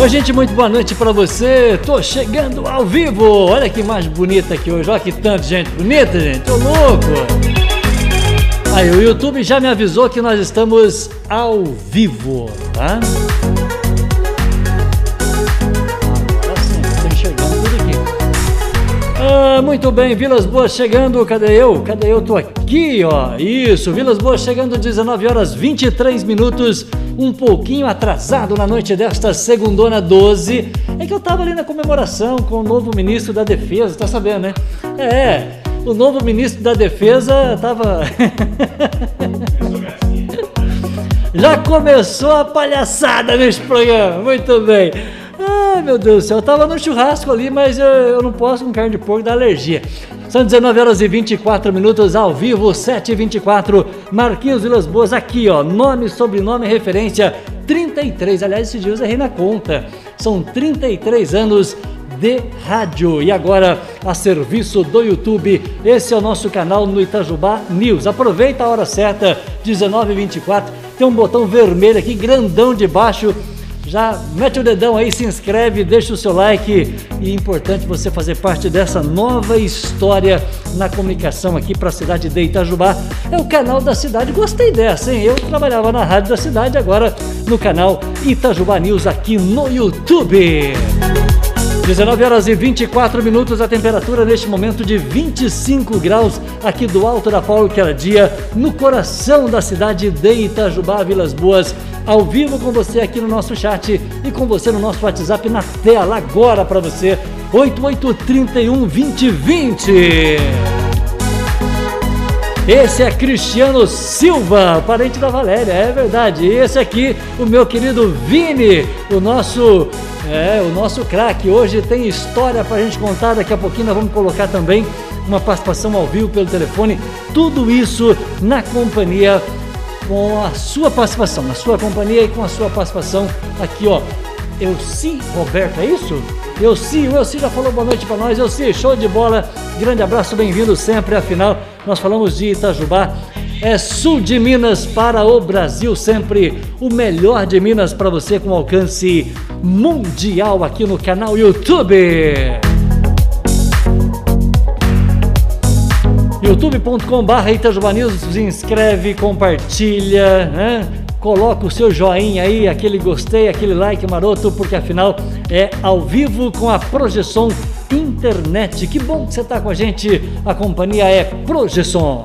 Oi, gente, muito boa noite para você. Tô chegando ao vivo. Olha que mais bonita aqui hoje. Olha que tanta gente bonita, gente. Tô louco. Aí, o YouTube já me avisou que nós estamos ao vivo, tá? Ah, muito bem, Vilas Boas chegando, cadê eu? Cadê eu? Tô aqui, ó. Isso, Vilas Boas chegando, 19 horas 23 minutos, um pouquinho atrasado na noite desta segundona 12. É que eu tava ali na comemoração com o novo ministro da Defesa, tá sabendo, né? É, o novo ministro da Defesa tava. Já começou a palhaçada neste programa, muito bem. Ai, meu Deus do céu, eu tava no churrasco ali, mas eu, eu não posso com carne de porco da alergia. São 19 horas e 24 minutos ao vivo, 7 e 24 Marquinhos Vilas Boas, aqui ó, nome, sobrenome, referência, 33. Aliás, esse dia eu errei na conta. São 33 anos de rádio. E agora, a serviço do YouTube, esse é o nosso canal no Itajubá News. Aproveita a hora certa, 19h24. Tem um botão vermelho aqui, grandão de baixo já mete o dedão aí, se inscreve, deixa o seu like e é importante você fazer parte dessa nova história na comunicação aqui para a cidade de Itajubá. É o canal da cidade, gostei dessa, hein? Eu trabalhava na rádio da cidade, agora no canal Itajubá News aqui no YouTube. 19 horas e 24 minutos, a temperatura neste momento de 25 graus aqui do Alto da Paulo, que era dia, no coração da cidade de Itajubá, Vilas Boas ao vivo com você aqui no nosso chat e com você no nosso WhatsApp na tela agora para você 8831 2020. Esse é Cristiano Silva, parente da Valéria, é verdade. E esse aqui, o meu querido Vini, o nosso é, o nosso craque. Hoje tem história para a gente contar. Daqui a pouquinho nós vamos colocar também uma participação ao vivo pelo telefone. Tudo isso na companhia com a sua participação, na sua companhia e com a sua participação aqui, ó. Eu sim, Roberto, é isso? Eu sim, o Elci já falou boa noite para nós. Eu sim, show de bola. Grande abraço, bem-vindo sempre. Afinal, nós falamos de Itajubá. É sul de Minas para o Brasil, sempre o melhor de Minas para você com alcance mundial aqui no canal YouTube. youtube.com.br Itajuba News, se inscreve, compartilha, né? Coloca o seu joinha aí, aquele gostei, aquele like maroto, porque afinal é ao vivo com a projeção internet. Que bom que você está com a gente. A companhia é Projeção.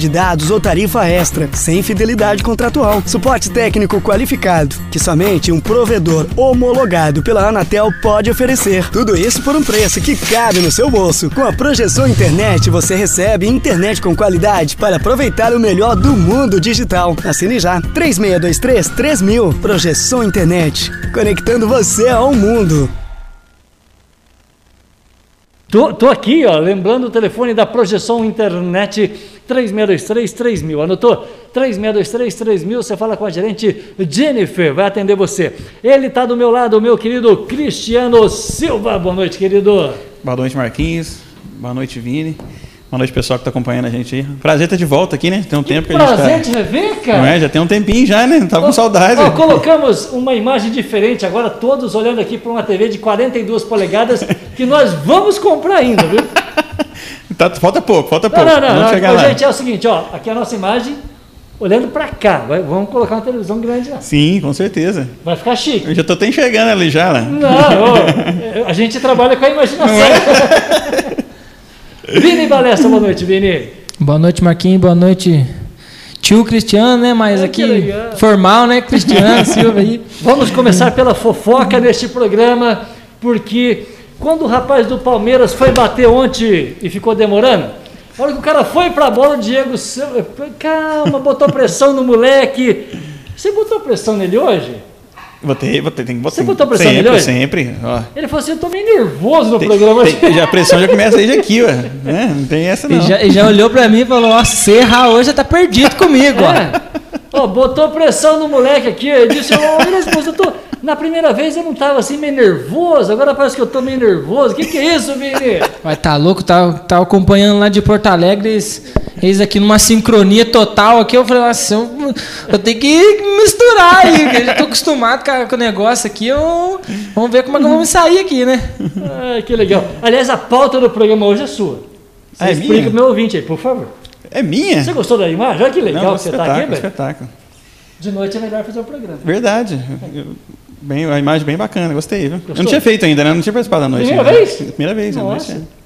de dados ou tarifa extra, sem fidelidade contratual. Suporte técnico qualificado, que somente um provedor homologado pela Anatel pode oferecer. Tudo isso por um preço que cabe no seu bolso. Com a Projeção Internet, você recebe internet com qualidade para aproveitar o melhor do mundo digital. Assine já. 3623 3000. Projeção Internet. Conectando você ao mundo. Tô, tô aqui, ó, lembrando o telefone da Projeção Internet 3623-3000. Anotou? 3623-3000. Você fala com a gerente Jennifer, vai atender você. Ele está do meu lado, meu querido Cristiano Silva. Boa noite, querido. Boa noite, Marquinhos. Boa noite, Vini. Boa noite, pessoal que está acompanhando a gente aí. Prazer estar de volta aqui, né? Tem um que tempo que a gente Prazer tá... te rever, cara. Não é? Já tem um tempinho já, né? Tava com saudade. Ó, colocamos uma imagem diferente agora, todos olhando aqui para uma TV de 42 polegadas que nós vamos comprar ainda, viu? Tá, falta pouco, falta pouco. Não, não, não. Vamos lá. Gente, é o seguinte, ó, aqui é a nossa imagem olhando para cá. Vai, vamos colocar uma televisão grande lá. Sim, com certeza. Vai ficar chique. Eu já estou até enxergando ali já, né? Não, a gente trabalha com a imaginação. É? Vini Balesta, boa noite, Vini. Boa noite, Marquinhos. Boa noite, tio Cristiano, né? Mas aqui, formal, né? Cristiano Silva aí. Vamos começar pela fofoca neste programa, porque quando o rapaz do Palmeiras foi bater ontem e ficou demorando, a hora que o cara foi para a bola, o Diego, calma, botou pressão no moleque. Você botou pressão nele hoje? Botei, botei, tem que botar. Você botou pressão sempre, nele hoje? Sempre, ó. Ele falou assim: eu tô meio nervoso no Tem- programa. tem- já, a pressão já começa aí de aqui, ué. É, não tem essa não. Ele já, ele já olhou pra mim e falou: Ó, se errar hoje, já tá perdido comigo, ó. É. Ó, botou pressão no moleque aqui. Ele disse: Willis, mas eu tô. Na primeira vez eu não tava assim meio nervoso, agora parece que eu tô meio nervoso. O que, que é isso, Vini? Vai tá louco, tá, tá acompanhando lá de Porto Alegre, eles, eles aqui numa sincronia total aqui. Eu falei, nossa, eu, eu tenho que misturar aí, eu já tô acostumado com, o negócio aqui. Eu, vamos ver como é que eu vou me sair aqui, né? Ai, que legal. Aliás, a pauta do programa hoje é sua. Você Ah, é explica minha? pro meu ouvinte aí, por favor. É minha? Você gostou da imagem? Olha que legal Não, que você tá aqui, velho. espetáculo. De noite é melhor fazer o programa. Verdade. Eu- bem, a imagem bem bacana, gostei, viu? Eu não tinha feito ainda, né? Eu não tinha participado da noite. Primeira ainda. vez? Primeira vez, Nossa. noite. é.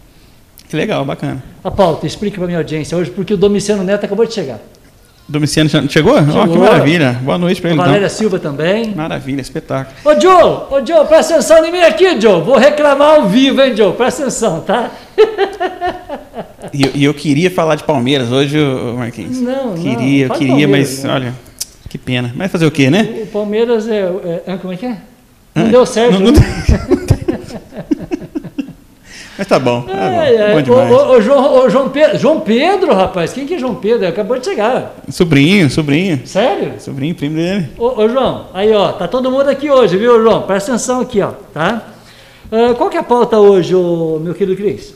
Que legal, bacana. A pauta, explica pra minha audiência hoje, porque o Domiciano Neto acabou de chegar. Domiciano já- chegou? Ó, que Chegou. maravilha. Boa noite pra A ele, Valéria então. Silva também. Maravilha, espetáculo. Ô Joe, ô Joe, presta atenção em mim aqui, Joe. Vou reclamar ao vivo, hein, Joe? Presta atenção, tá? E, eu- eu queria falar de Palmeiras hoje, Marquinhos. Não, não, Queria, eu queria, Palmeiras, mas né? olha, que pena. Mas fazer o quê, né? O Palmeiras é. é- é- como é que é? Não deu certo. Não- não né? Mas tá bom. Tá bom. Ai, ai. bom demais. ô, ô, João, ô, João Pedro, João Pedro, rapaz, quem que é João Pedro? Acabou de chegar. Sobrinho, sobrinho. Sério? Sobrinho, primo dele. Ô, ô, João, aí ó, tá todo mundo aqui hoje, viu, João? Presta atenção aqui, ó, tá? Ah, qual que é a pauta hoje, ô, meu querido Cris?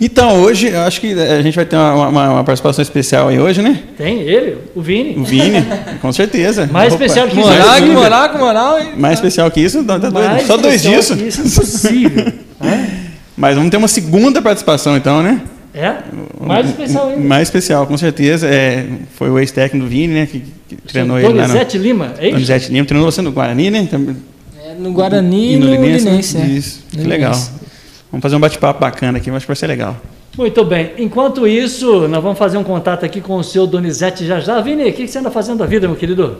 Então, hoje, eu acho que a gente vai ter uma, uma- uma participação especial aí hoje, né? Tem ele, o Vini. O Vini, com certeza. Mais Opa. especial que isso. Moral, que moral, que moral, hein? Mais especial que isso, tá doido. Mais Só dois especial disso. que Isso é impossível. Hã? Mas vamos ter uma segunda participação, então, né? É? Mais especial ainda. Mais especial, com certeza. É, foi o ex-técnico do Vini, né? Que, que treinou ele lá no. Donizete Lima, é isso? Donizete Lima, treinou você no Guarani, né? No Guarani e no, Linense, né? Linense, é. Isso, que No legal. Linense. Vamos fazer um bate-papo bacana aqui, acho que vai ser legal. Muito bem. Enquanto isso, nós vamos fazer um contato aqui com o seu Donizete já já. Vini, o que você anda fazendo da vida, meu querido?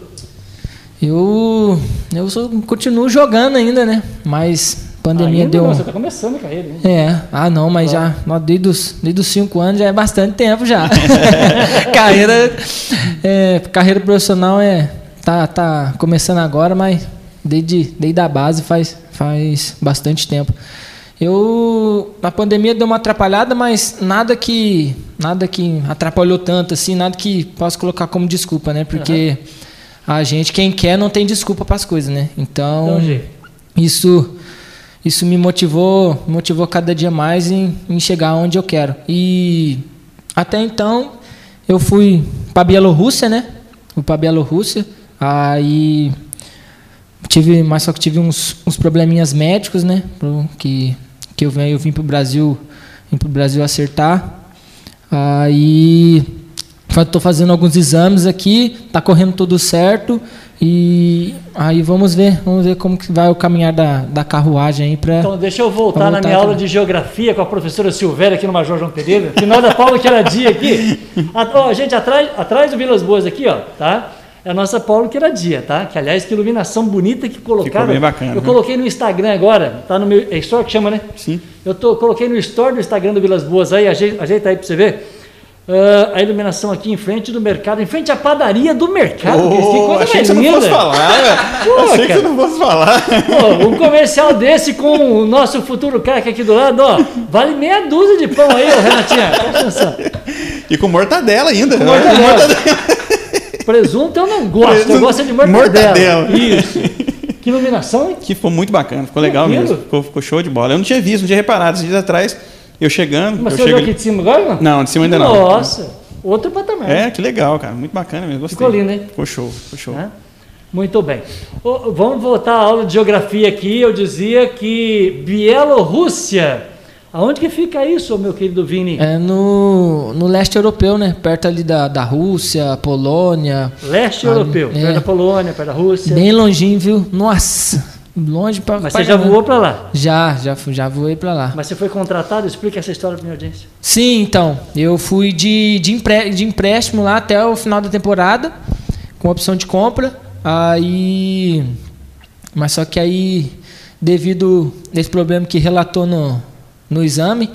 Eu, eu sou- continuo jogando ainda, né? Mas a pandemia Ainda deu. não, Você está começando a carreira, hein? É, ah não, mas já nó, desde os, desde os cinco anos já é bastante tempo já. carreira, é, carreira profissional é tá, tá começando agora, mas desde, desde a base faz, faz bastante tempo. Eu na pandemia deu uma atrapalhada, mas nada que nada que atrapalhou tanto assim, nada que posso colocar como desculpa, né? Porque a gente quem quer não tem desculpa para as coisas, né? Então gente. isso isso me motivou motivou cada dia mais em, em chegar onde eu quero e até então eu fui para Bielorrússia né fui para Bielorrússia aí tive mas só que tive uns, uns probleminhas médicos né pro- que que eu venho eu vim para o Brasil vim para o Brasil acertar aí Estou fazendo alguns exames aqui, tá correndo tudo certo e aí vamos ver, vamos ver como que vai o caminhar da, da carruagem aí para. Então, deixa eu voltar, Vamos na voltar minha aula também. de geografia com a professora Silvéria aqui no Major João Pereira. Final da Paula que era dia aqui. A, ó, gente, atrás, atrás do Vilas Boas aqui, ó, tá? É a nossa Paulo que era dia, tá? Que, aliás, que iluminação bonita que colocaram. bem bacana, Eu né? coloquei no Instagram agora, tá no meu... É Store que chama, né? Sim. Eu tô, coloquei no Store do Instagram do Vilas Boas aí, ajeita, ajeita aí pra você ver. Ah, a iluminação aqui em frente do mercado, em frente à padaria do mercado. que Oh, coisa achei que você não linda. fosse falar, velho. Pô, Achei que cara. você não fosse falar. Pô, um comercial desse com o nosso futuro craque aqui do lado, ó, vale meia dúzia de pão aí, Renatinha. E com mortadela ainda. Mortadela. Presunto eu não gosto, eu Presunto- gosto é de mortadela. mortadela. Isso. Que iluminação, hein? Que ficou muito bacana, ficou legal Lindo. mesmo. Ficou, ficou show de bola. Eu não tinha visto, não tinha reparado. Esses dias atrás, eu chegando. Mas eu você olhou chego- aqui de cima agora, não? Não, de cima ainda não. Nossa, outro patamar. É, que legal, cara. Muito bacana mesmo. Gostei. Ficou lindo, hein? Ficou show, ficou show. Né? Muito bem. Ô, vamos voltar à aula de geografia aqui. Eu dizia que Bielorrússia. Aonde que fica isso, meu querido Vini? É no, no leste europeu, né? Perto ali da, da Rússia, Polônia. Leste Ali, europeu, é. perto da Polônia, perto da Rússia. Bem longinho, viu? Nossa, longe pra Mas você já voou para lá? Já, já, já voei pra lá. Mas você foi contratado? Explica essa história para minha audiência. Sim, então. Eu fui de, de, empre- de empréstimo lá até o final da temporada, com opção de compra. Aí. Mas só que aí, devido a esse problema que relatou no, no exame,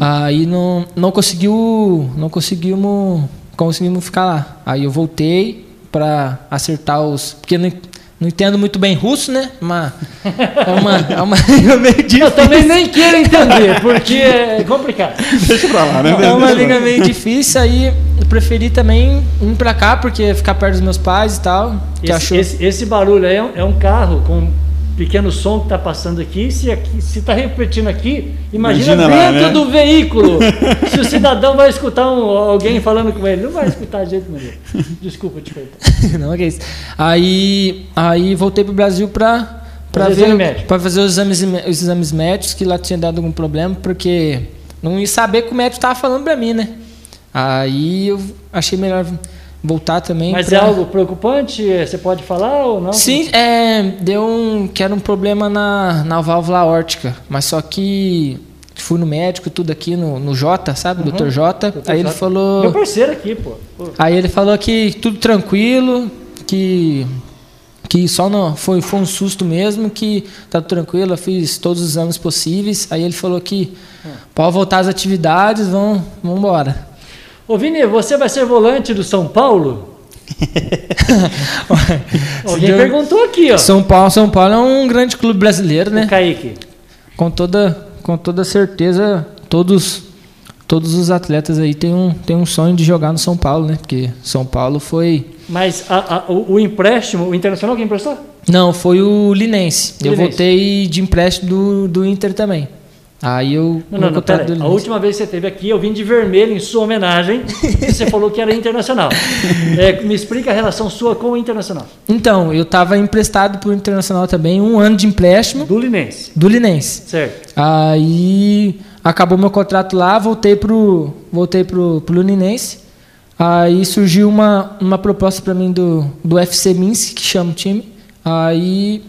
aí não, não conseguiu. Não conseguimos. Conseguimos ficar lá. Aí eu voltei para acertar os. Porque não, não entendo muito bem russo, né? Mas é uma, é uma língua meio difícil. Eu também nem quero entender, porque é complicado. Deixa pra lá, né? É uma língua meio difícil, aí eu preferi também ir pra cá, porque ficar perto dos meus pais e tal. Que Esse, achou... esse- esse barulho aí é um, é um carro com pequeno som que está passando aqui. Se aqui, se está repetindo aqui, imagina, Imagina lá, dentro né? do veículo. se o cidadão vai escutar um- alguém falando com ele, não vai escutar de jeito nenhum. Desculpa te cortar. Não, que isso. Aí, aí voltei pro Brasil pra, pra Fazer ver, pra fazer os exames, os exames médicos, que lá tinha dado algum problema, porque não ia saber que o médico tava falando pra mim, né? Aí eu achei melhor voltar também. Mas pra- é algo preocupante? Você pode falar ou não? Sim, é, deu um. que era um problema na, na válvula aórtica. Mas só que fui no médico, tudo aqui no, no Jota, sabe? Dr. Jota. Doutor Aí ele Jota. falou. Meu parceiro aqui, pô. Pô, Aí ele falou que tudo tranquilo, que que só não foi, foi um susto mesmo, que tá tranquilo, eu fiz todos os exames possíveis. Aí ele falou que pode voltar às atividades, vamos embora. Ô Vini, você vai ser volante do São Paulo? Alguém Deu- perguntou aqui, ó. São Paulo, São Paulo é um grande clube brasileiro, né? O Kaique. Com toda, com toda certeza, todos todos os atletas aí têm um, têm um sonho de jogar no São Paulo, né? Porque São Paulo foi Mas a- a- o, o empréstimo, o Internacional quem emprestou? Não, foi o Linense. Eu Linense. voltei de empréstimo do, do Inter também. Aí eu. Não, não, não, pera A última vez que você esteve aqui, eu vim de vermelho em sua homenagem e você falou que era internacional. É, me explica a relação sua com o internacional. Então, eu estava emprestado pro Internacional também, um ano de empréstimo Do Linense. do Linense. Certo. Aí acabou meu contrato lá, voltei pro, voltei pro, pro Linense. Aí surgiu uma, uma proposta para mim do, do FC Minsk, que chama o time. Aí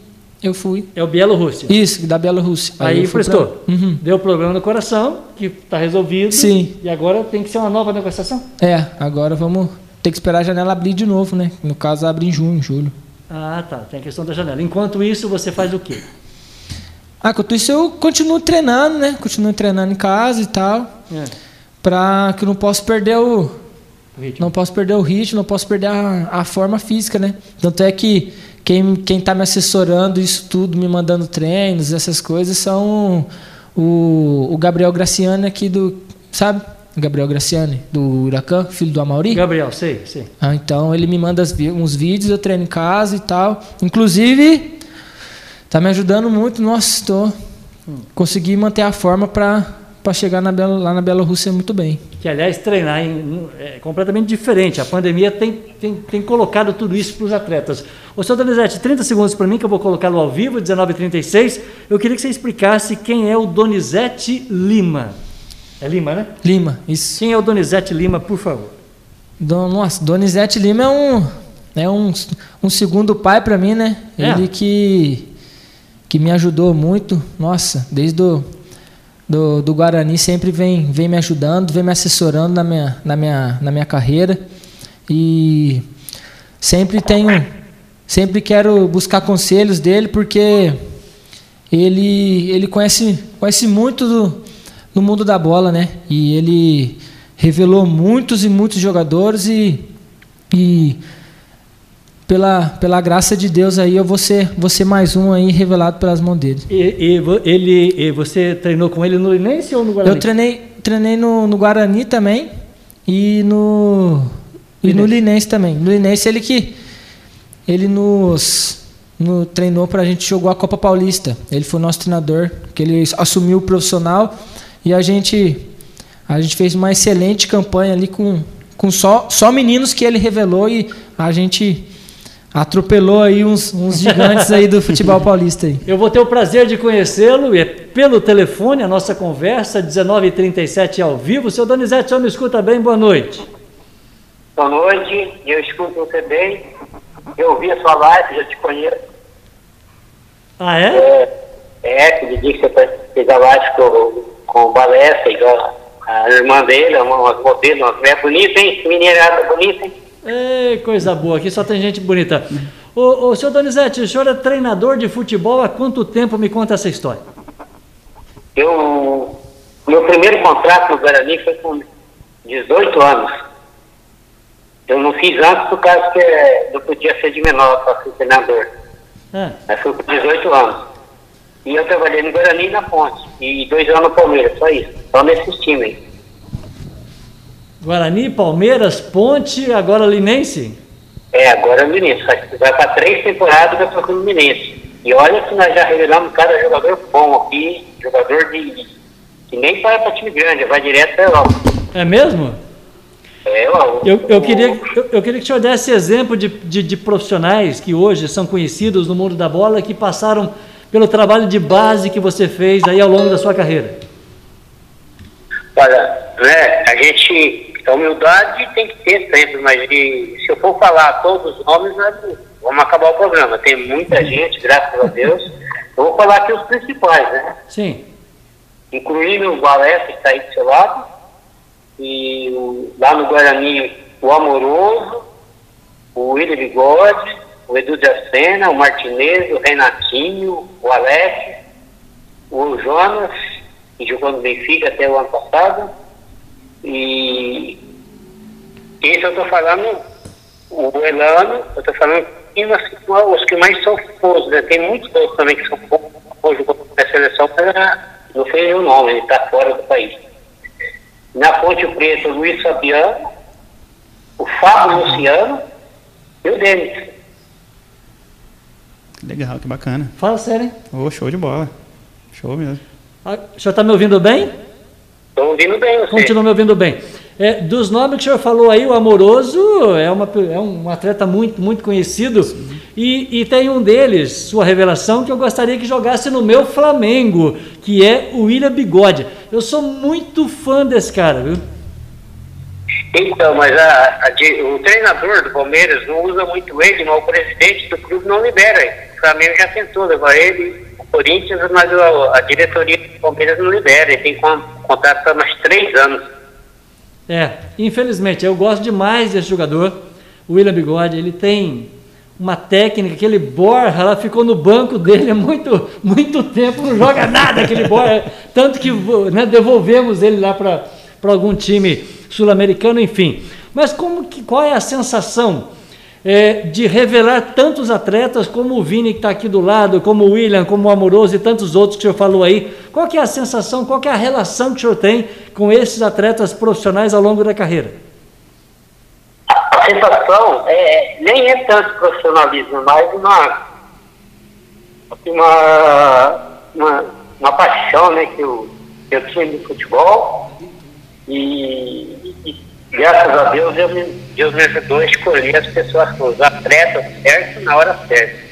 eu fui. É o Bielorrússia. Isso, da Bielorrússia. Aí emprestou. pra- Uhum. Deu problema no coração, que está resolvido. Sim. E agora tem que ser uma nova negociação? É, agora vamos ter que esperar a janela abrir de novo, né? No caso, abre em junho, julho. Ah, tá. Tem a questão da janela. Enquanto isso, você faz o quê? Ah, enquanto isso eu continuo treinando, né? Continuo treinando em casa e tal. É, Pra que eu não posso perder o. o ritmo. Não posso perder o ritmo, não posso perder a, a forma física, né? Tanto é que quem, quem tá me assessorando isso tudo, me mandando treinos, essas coisas, são o, o Gabriel Graciani aqui do. Sabe? Gabriel Graciani, do Huracan, filho do Amauri. Gabriel, sei, sei. Ah, então ele me manda uns vídeos, eu treino em casa e tal. Inclusive, tá me ajudando muito. Nossa, tô consegui manter a forma para para chegar na Belo, lá na Bielorrússia muito bem. Que, aliás, treinar em- é completamente diferente. A pandemia tem, tem, tem colocado tudo isso para os atletas. Ô, senhor Donizete, 30 segundos para mim, que eu vou colocá-lo ao vivo, 19h36. Eu queria que você explicasse quem é o Donizete Lima. É Lima, né? Lima, isso. Quem é o Donizete Lima, por favor? Don, nossa, Donizete Lima é um é um, um segundo pai para mim, né? É. Ele que que me ajudou muito. Nossa, desde o do, do Guarani sempre vem, vem me ajudando, vem me assessorando na minha, na minha, na minha carreira. E sempre tenho, sempre quero buscar conselhos dele, porque ele, ele conhece, conhece muito do, do mundo da bola, né? E ele revelou muitos e muitos jogadores e, e pela, pela graça de Deus aí eu vou ser, vou ser mais um aí revelado pelas mãos dele. E, e ele, e você treinou com ele no Linense ou no Guarani? Eu treinei, treinei no, no Guarani também e no e no Linense também. No Linense ele que ele nos no, treinou para a gente jogou a Copa Paulista. Ele foi nosso treinador, que ele assumiu o profissional e a gente a gente fez uma excelente campanha ali com, com só só meninos que ele revelou e a gente atropelou aí uns, uns gigantes aí do futebol paulista aí. Eu vou ter o prazer de conhecê-lo e é pelo telefone a nossa conversa, 19h37 ao vivo. Seu Donizete, só me escuta bem, boa noite. Boa noite, eu escuto você bem. Eu ouvi a sua live, já te conheço. Ah, é? É, é aquele dia que você fez a live com, com o Balestra, igual a irmã dele, uma, uma modelo, uma mulher bonita, hein? Mineirada bonita, hein? Ei, coisa boa, aqui só tem gente bonita. Ô, ô, senhor Donizete, o senhor é treinador de futebol há quanto tempo? Me conta essa história. Eu, meu primeiro contrato no Guarani foi com 18 anos. Eu não fiz antes por causa que não podia ser de menor para ser treinador. Ah, Mas fui com 18 anos. E eu trabalhei no Guarani e na Ponte. E dois anos no Palmeiras, só isso. Só nesses times aí. Guarani, Palmeiras, Ponte, agora Linense? É, agora é o Minense. Vai vai para três temporadas tô com o Minense. E olha que nós já revelamos cada jogador bom aqui, jogador de. que nem vai para time grande, vai direto para Europa. É mesmo? É, ó, Eu, eu, queria, eu, eu queria que o senhor desse exemplo de, de, de profissionais que hoje são conhecidos no mundo da bola, que passaram pelo trabalho de base que você fez aí ao longo da sua carreira. Olha, né, a gente, a humildade tem que ter sempre, mas de- se eu for falar todos os nomes, nós vamos acabar o programa. Tem muita gente, graças a Deus. Eu vou falar aqui os principais, né? Sim. Incluindo o Balé, que está aí do seu lado, e o- lá no Guarani, o Amoroso, o William Bigode, o Edu de Acena, o Martinez, o Renatinho, o Alex, o Jonas, que jogou no Benfica até o ano passado, e esse eu estou falando, o Elano, eu estou falando assim, os que mais são famosos, né? tem muitos outros também que são jogou na seleção, mas não fez o nome, ele está fora do país. Na Ponte Preta, o Luiz Fabiano, o Fábio Luciano e o Denis. Legal, que bacana. Fala sério, hein? Ô, show de bola. Show mesmo. Ah, O senhor está me ouvindo bem? Estou ouvindo bem você. Continua me ouvindo bem. É, dos nomes que o senhor falou aí, o Amoroso é, uma, é um atleta muito, muito conhecido. E, e tem um deles, sua revelação, que eu gostaria que jogasse no meu Flamengo, que é o William Bigode. Eu sou muito fã desse cara, viu? Então, mas a- a o treinador do Palmeiras não usa muito ele, mas o presidente do clube não libera. ele. O Flamengo já tentou levar ele, o Corinthians, mas o- a diretoria do Palmeiras não libera. Ele tem con- contrato para mais três anos. É, infelizmente, eu gosto demais desse jogador, o William Bigode. Ele tem uma técnica, aquele Borja lá ficou no banco dele há muito, muito tempo, não joga nada aquele Borja. Tanto que né, devolvemos ele lá para algum time sul-americano, enfim. Mas como que, qual é a sensação é, de revelar tantos atletas como o Vini que está aqui do lado, como o William, como o Amoroso e tantos outros que o senhor falou aí? Qual que é a sensação, qual que é a relação que o senhor tem com esses atletas profissionais ao longo da carreira? A sensação é, nem é tanto profissionalismo, mas uma, uma, uma, uma paixão né, que, eu, que eu tinha no futebol e graças a Deus Deus me, Deus me ajudou a escolher as pessoas, os atletas certos na hora certa.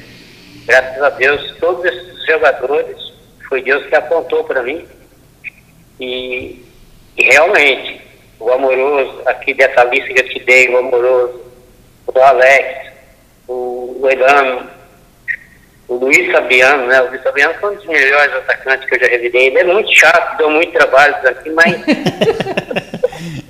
Graças a Deus, todos esses jogadores, foi Deus que apontou para mim. E, e realmente, o amoroso, aqui dessa lista que eu te dei, o amoroso, o Alex, o, o Elano, o Luiz Fabiano, né? O Luiz Fabiano foi um dos melhores atacantes que eu já revidei. Ele é muito chato, deu muito trabalho aqui, mas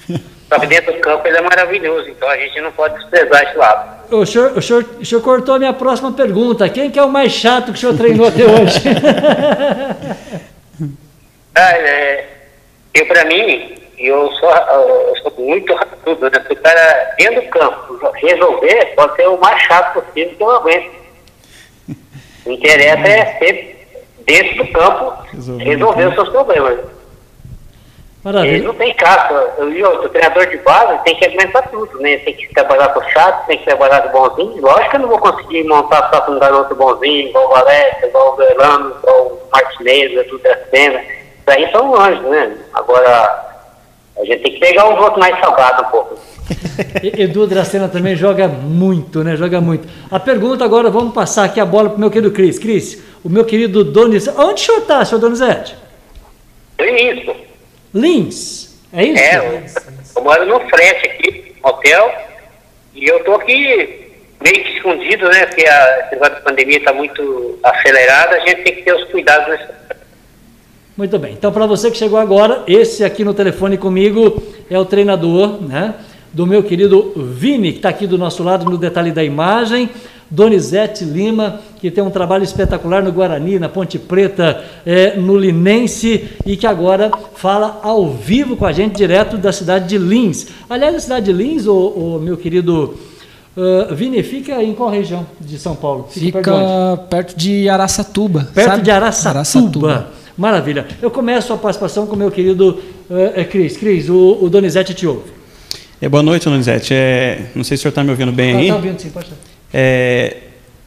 dentro do campo ele é maravilhoso, então a gente não pode desprezar esse lado. O senhor, o, senhor, o senhor cortou a minha próxima pergunta. Quem que é o mais chato que o senhor treinou até hoje? Ah, é, eu, pra mim, eu sou, eu sou muito rápido, né? Se o cara dentro do campo resolver, pode ser o mais chato possível que eu aguento. O que interessa é ser dentro do campo Resolver. resolver os seus problemas. Maravilha. não tem caso. Eu, eu, o treinador de base tem que aguentar tudo, né? Tem que trabalhar com o chato, tem que trabalhar com o bonzinho. Lógico que eu não vou conseguir montar só com um garoto bonzinho, igual o Valéria, igual o Belano, igual o Martinez, o Duda Sena. Isso aí são anjos, né? Agora, a gente tem que pegar os outros mais salgados um pouco. Edu Dracena também joga muito, né? Joga muito. A pergunta agora, vamos passar aqui a bola para o meu querido Cris. Cris, o meu querido Donizete. Onde o senhor está, senhor Donizete? No início. Lins. É isso? É, eu, eu moro no frete aqui, hotel, e eu tô aqui meio que escondido, né? Porque a, da pandemia está muito acelerada, a gente tem que ter os cuidados nesse Muito bem. Então, para você que chegou agora, esse aqui no telefone comigo é o treinador, né? Do meu querido Vini, que está aqui do nosso lado no detalhe da imagem. Donizete Lima, que tem um trabalho espetacular no Guarani, na Ponte Preta, eh, no Linense, e que agora fala ao vivo com a gente, direto da cidade de Lins. Aliás, a cidade de Lins, o, meu querido Uh, Vini, fica em qual região de São Paulo? Fica, perto, de, perto de Araçatuba. Perto sabe? de Araçatuba. Araçatuba. Maravilha. Eu começo a participação com o meu querido uh, Cris. Cris, o, o Donizete te ouve. É, boa noite, Donizete. É, não sei se o senhor está me ouvindo bem ah, aí. Está ouvindo, sim, pode é,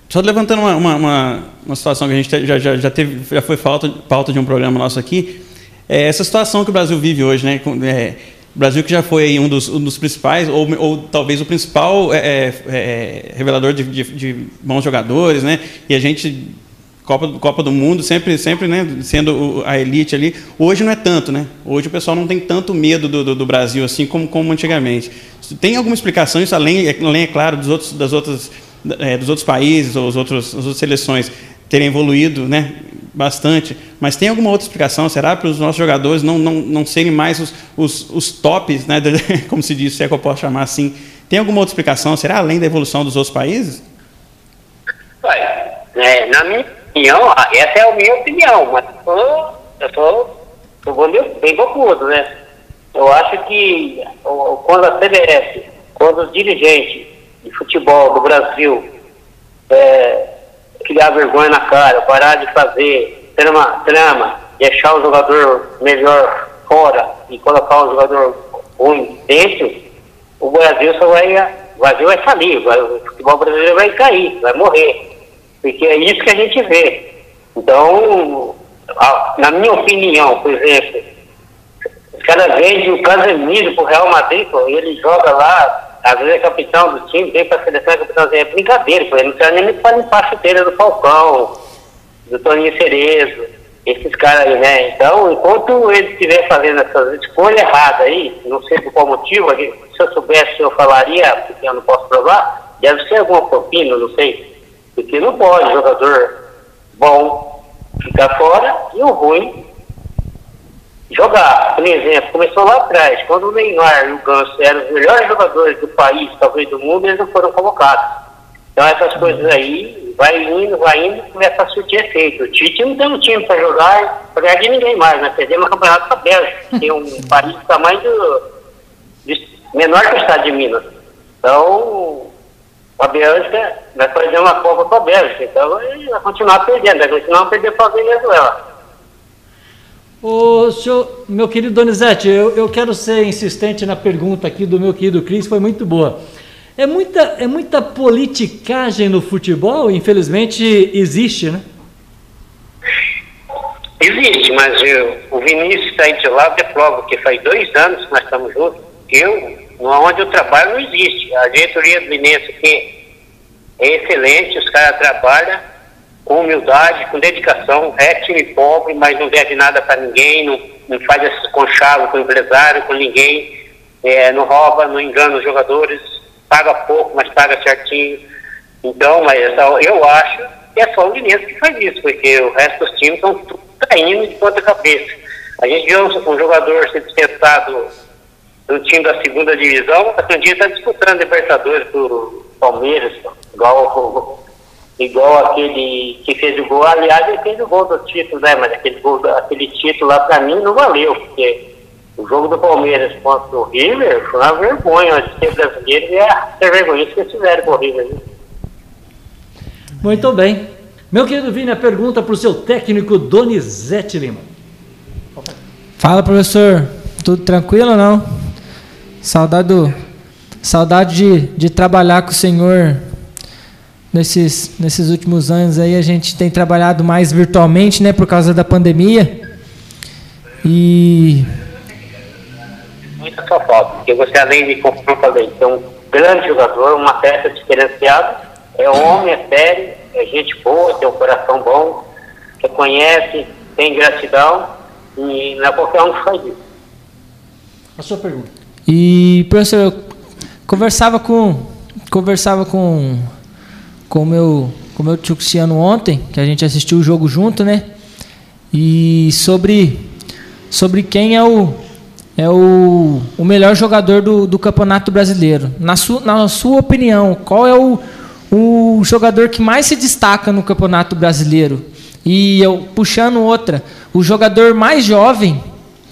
Só levantando uma, uma, uma, uma, situação que a gente já, já, já, teve, já foi pauta, pauta de um programa nosso aqui. É essa situação que o Brasil vive hoje, né? É, o Brasil que já foi um dos, um dos principais, ou, ou, talvez o principal é, é, é, revelador de, de, de, bons jogadores, né? E a gente Copa, Copa do Mundo sempre, sempre, né? Sendo a elite ali. Hoje não é tanto, né? Hoje o pessoal não tem tanto medo do, do, do Brasil assim como, como antigamente. Tem alguma explicação isso além, além é claro, dos outros, das outras, é, dos outros países ou os outros, as outras seleções terem evoluído, né? bastante. Mas tem alguma outra explicação? Será para os nossos jogadores não, não, não serem mais os, os, os tops, né, como se diz, se é que eu posso chamar assim? Tem alguma outra explicação? Será além da evolução dos outros países? É, na minha opinião, essa é a minha opinião, mas eu sou, eu sou bem bocudo, né? Eu acho que quando a CBF, quando os dirigentes de futebol do Brasil é, criar vergonha na cara, parar de fazer trama, trama, deixar o jogador melhor fora e colocar o jogador ruim dentro, o Brasil só vai, o Brasil vai falir, o futebol brasileiro vai cair, vai morrer. Porque é isso que a gente vê. Então, a, na minha opinião, por exemplo, os caras vendem o Casemiro pro Real Madrid, pô, ele joga lá às vezes é capitão do time, vem para a seleção, é capitão, é brincadeira, ele não serve nem para limpar a chuteira do Falcão, do Toninho Cerezo, esses caras aí, né? Então, enquanto ele estiver fazendo essas escolhas erradas aí, não sei por qual motivo, se eu soubesse eu falaria, porque eu não posso provar, deve ser alguma propina, não sei. Porque não pode jogador bom ficar fora e o ruim jogar. Por exemplo, começou lá atrás, quando o Neymar e o Ganso eram os melhores jogadores do país, talvez do mundo, eles não foram convocados. Então essas coisas aí, vai indo, vai indo, começa a surtir efeito. O Tite não tem um time para jogar, para ganhar de ninguém mais, né? Perdemos o campeonato para a Bélgica, tem um país do tamanho do, de, menor que o estado de Minas. Então, a Bélgica vai fazer uma Copa para a Bélgica, então vai continuar perdendo, vai continuar a perder para a Venezuela. Ô, senhor, meu querido Donizete, eu, eu quero ser insistente na pergunta aqui do meu querido Cris, foi muito boa. É muita, é muita politicagem no futebol, infelizmente existe, né? Existe, mas eu, o Vinícius está aí de lado é prova, porque faz dois anos que nós estamos juntos. Eu, onde eu trabalho, não existe. A diretoria do Vinícius aqui é excelente, os caras trabalham com humildade, com dedicação, é time pobre, mas não deve nada para ninguém, não, não faz esse conchavo com o empresário, com ninguém, é, não rouba, não engana os jogadores, paga pouco, mas paga certinho. Então, mas eu acho que é só o Linense que faz isso, porque o resto dos times estão caindo de ponta cabeça. A gente viu um, jogador ser dispensado do time da segunda divisão, a dia está disputando Libertadores do Palmeiras, igual igual aquele que fez o gol. Aliás, ele fez o gol do título, né? Mas aquele, gol, aquele título lá pra mim não valeu, porque o jogo do Palmeiras contra o River foi uma vergonha. De ser brasileiro e é ser vergonha que eles fizeram com o River. Né? Muito bem. Meu querido Vini, a pergunta para o seu técnico Donizete Lima. Fala, professor. Tudo tranquilo ou não? Saudade, do, saudade de, de trabalhar com o senhor nesses, nesses últimos anos aí a gente tem trabalhado mais virtualmente, né, por causa da pandemia. E muita sua falta, porque você além de como eu falei, ser um grande jogador, uma peça diferenciada, é homem, é sério, é gente boa, tem um coração bom, que conhece, tem gratidão e não é qualquer um que faz isso. A sua pergunta. E professor, eu conversava com conversava com com o meu, com o meu tio Cristiano ontem, que a gente assistiu o jogo junto, né? E sobre, sobre quem é o, é o, o melhor jogador do, do Campeonato Brasileiro. Na, su, na sua opinião, qual é o, o jogador que mais se destaca no Campeonato Brasileiro? E eu puxando outra, o jogador mais jovem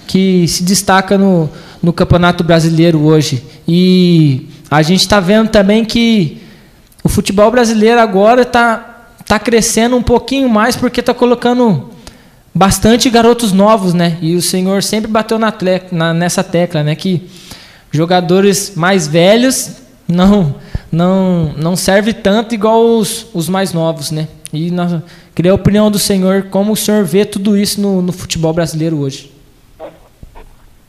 que se destaca no, no Campeonato Brasileiro hoje. E a gente está vendo também que o futebol brasileiro agora está tá crescendo um pouquinho mais porque está colocando bastante garotos novos, né? E o Senhor sempre bateu na, na, nessa tecla, né? Que jogadores mais velhos não não não serve tanto igual os, os mais novos, né? E queria a opinião do Senhor, como o Senhor vê tudo isso no, no futebol brasileiro hoje.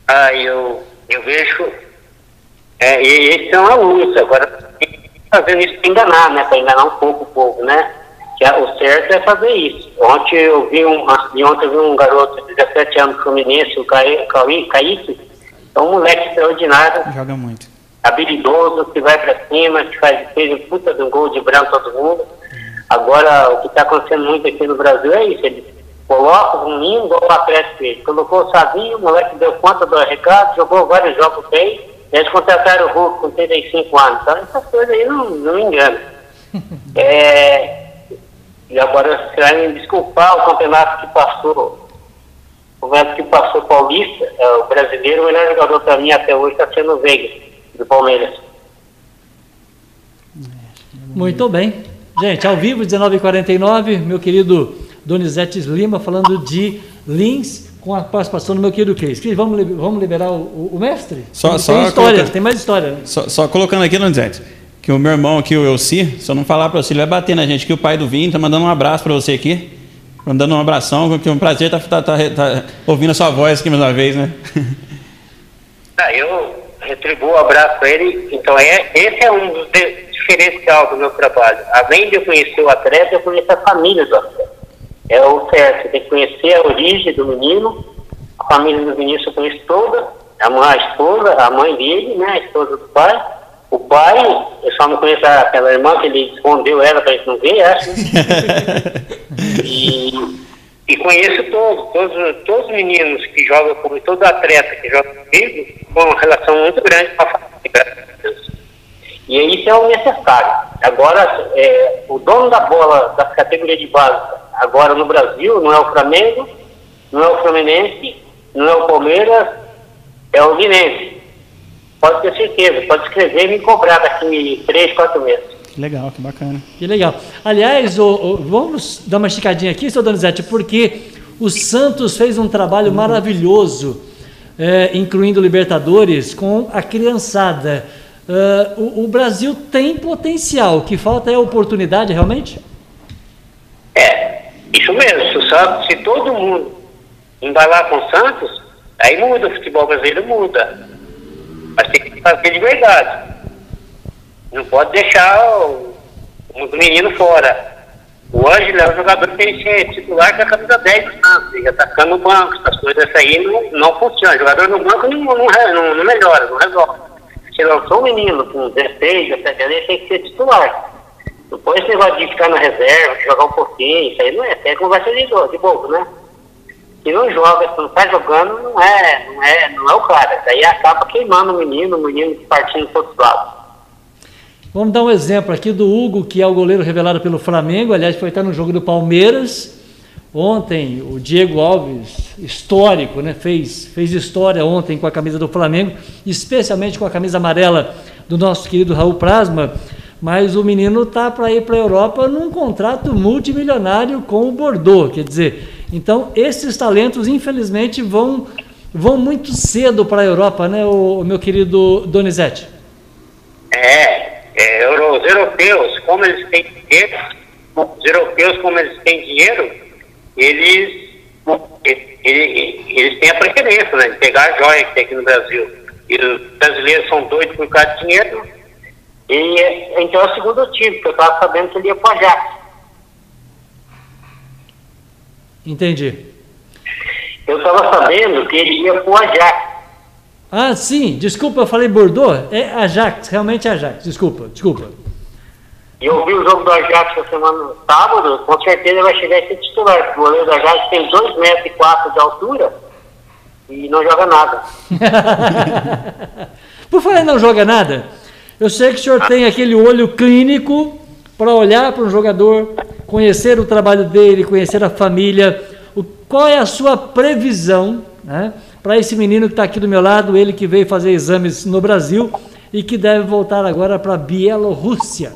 Ah, eu, eu vejo. É, e esse é uma luta. Agora, fazendo isso para enganar, né? Para enganar um pouco o povo, né? Que o certo é fazer isso. Ontem eu vi um, ontem eu vi um garoto de 17 anos fluminense, o Kaique, é um moleque extraordinário. Joga muito. Habilidoso, que vai para cima, que faz, fez um puta de um gol de branco todo mundo. Agora, o que está acontecendo muito aqui no Brasil é isso. Ele coloca um menino, igual o Atlético fez. Colocou o Savinho, o moleque deu conta do recado, jogou vários jogos bem eles contrataram o Hulk com 35 anos. Então, essas coisas aí não, não me enganam. É, e agora, você vai me desculpar, o campeonato que passou, o campeonato que passou paulista, é, o brasileiro, o melhor jogador para mim até hoje está sendo o Veiga, do Palmeiras. Muito bem. Gente, ao vivo, 19h49, meu querido Donizete Lima falando de Lins com a participação do meu querido Cris. Cris, vamos, vamos liberar o, o mestre? Só, tem, só história, colocando, tem mais história. Né? Só, só, colocando aqui, Donizete, que o meu irmão aqui, o Elci, se eu não falar para você, ele vai bater na gente, que o pai do Vinho está mandando um abraço para você aqui. Mandando um abração, que é um prazer estar tá, tá, tá, tá, ouvindo a sua voz aqui mais uma vez, né? Ah, eu retribuo o abraço para ele. Então, é, esse é um dos diferenciais do meu trabalho. Além de eu conhecer o atleta, eu conheço a família do atleta é o certo. Você tem que conhecer a origem do menino, a família do menino eu conheço toda, a mãe, a esposa, a mãe dele, né, a esposa do pai. O pai, eu só não conheço aquela irmã que ele escondeu ela para gente não ver, acho. Né? e, e conheço todos, todos, todos os meninos que jogam comigo, todo atleta que joga comigo, com uma relação muito grande com a família, E isso é o necessário. Agora, é, o dono da bola das categorias de base Agora no Brasil não é o Flamengo, não é o Fluminense, não é o Palmeiras, é o Linense. Pode ter certeza, pode escrever e me cobrar daqui três, quatro meses. Que legal, que bacana. Que legal. Aliás, o, o, vamos dar uma esticadinha aqui, seu Donizete, porque o Santos fez um trabalho maravilhoso, é, incluindo Libertadores, com a criançada. Uh, o, o Brasil tem potencial, o que falta é oportunidade realmente? É, isso mesmo, se, se todo mundo embalar com o Santos, aí muda, o futebol brasileiro muda. Mas tem que fazer de verdade. Não pode deixar o, menino fora. O Ângelo é um jogador que tem que ser titular com a camisa 10 do Santos, atacando o banco, essas coisas aí não, não funcionam. O jogador no banco não, não, não, não melhora, não resolve. Se lançou um menino com 16, 17 anos, ele tem que ser titular. Depois você vai de ficar na reserva, jogar um pouquinho, isso aí não é, é conversa de, de bobo, né? Se não joga, se não tá jogando, não é, não é, não é o cara. Daí acaba queimando o menino, o menino partindo para outro lado. Vamos dar um exemplo aqui do Hugo, que é o goleiro revelado pelo Flamengo, aliás, foi estar no jogo do Palmeiras. Ontem, o Diego Alves, histórico, né, fez, fez história ontem com a camisa do Flamengo, especialmente com a camisa amarela do nosso querido Raul Prasma mas o menino está para ir para a Europa num contrato multimilionário com o Bordeaux, quer dizer, então esses talentos infelizmente vão vão muito cedo para a Europa, né, o, meu querido Donizete? É, é, os europeus, como eles têm dinheiro, os europeus como eles têm dinheiro, eles eles, eles têm a preferência, né, de pegar a joia que tem aqui no Brasil. E os brasileiros são doidos por causa de dinheiro, e então é o segundo time, que eu estava sabendo que ele ia para o Ajax. Entendi. Eu estava sabendo que ele ia para o Ajax. Ah, sim, desculpa, eu falei Bordeaux. É Ajax, realmente é Ajax, desculpa, desculpa. E eu vi o jogo do Ajax na semana sábado, com certeza vai chegar a ser titular. O goleiro do Ajax tem 2,4 metros e quatro de altura e não joga nada. Por falar não joga nada, eu sei que o senhor tem aquele olho clínico para olhar para um jogador, conhecer o trabalho dele, conhecer a família. O, qual é a sua previsão né, para esse menino que está aqui do meu lado, ele que veio fazer exames no Brasil e que deve voltar agora para a Bielorrússia?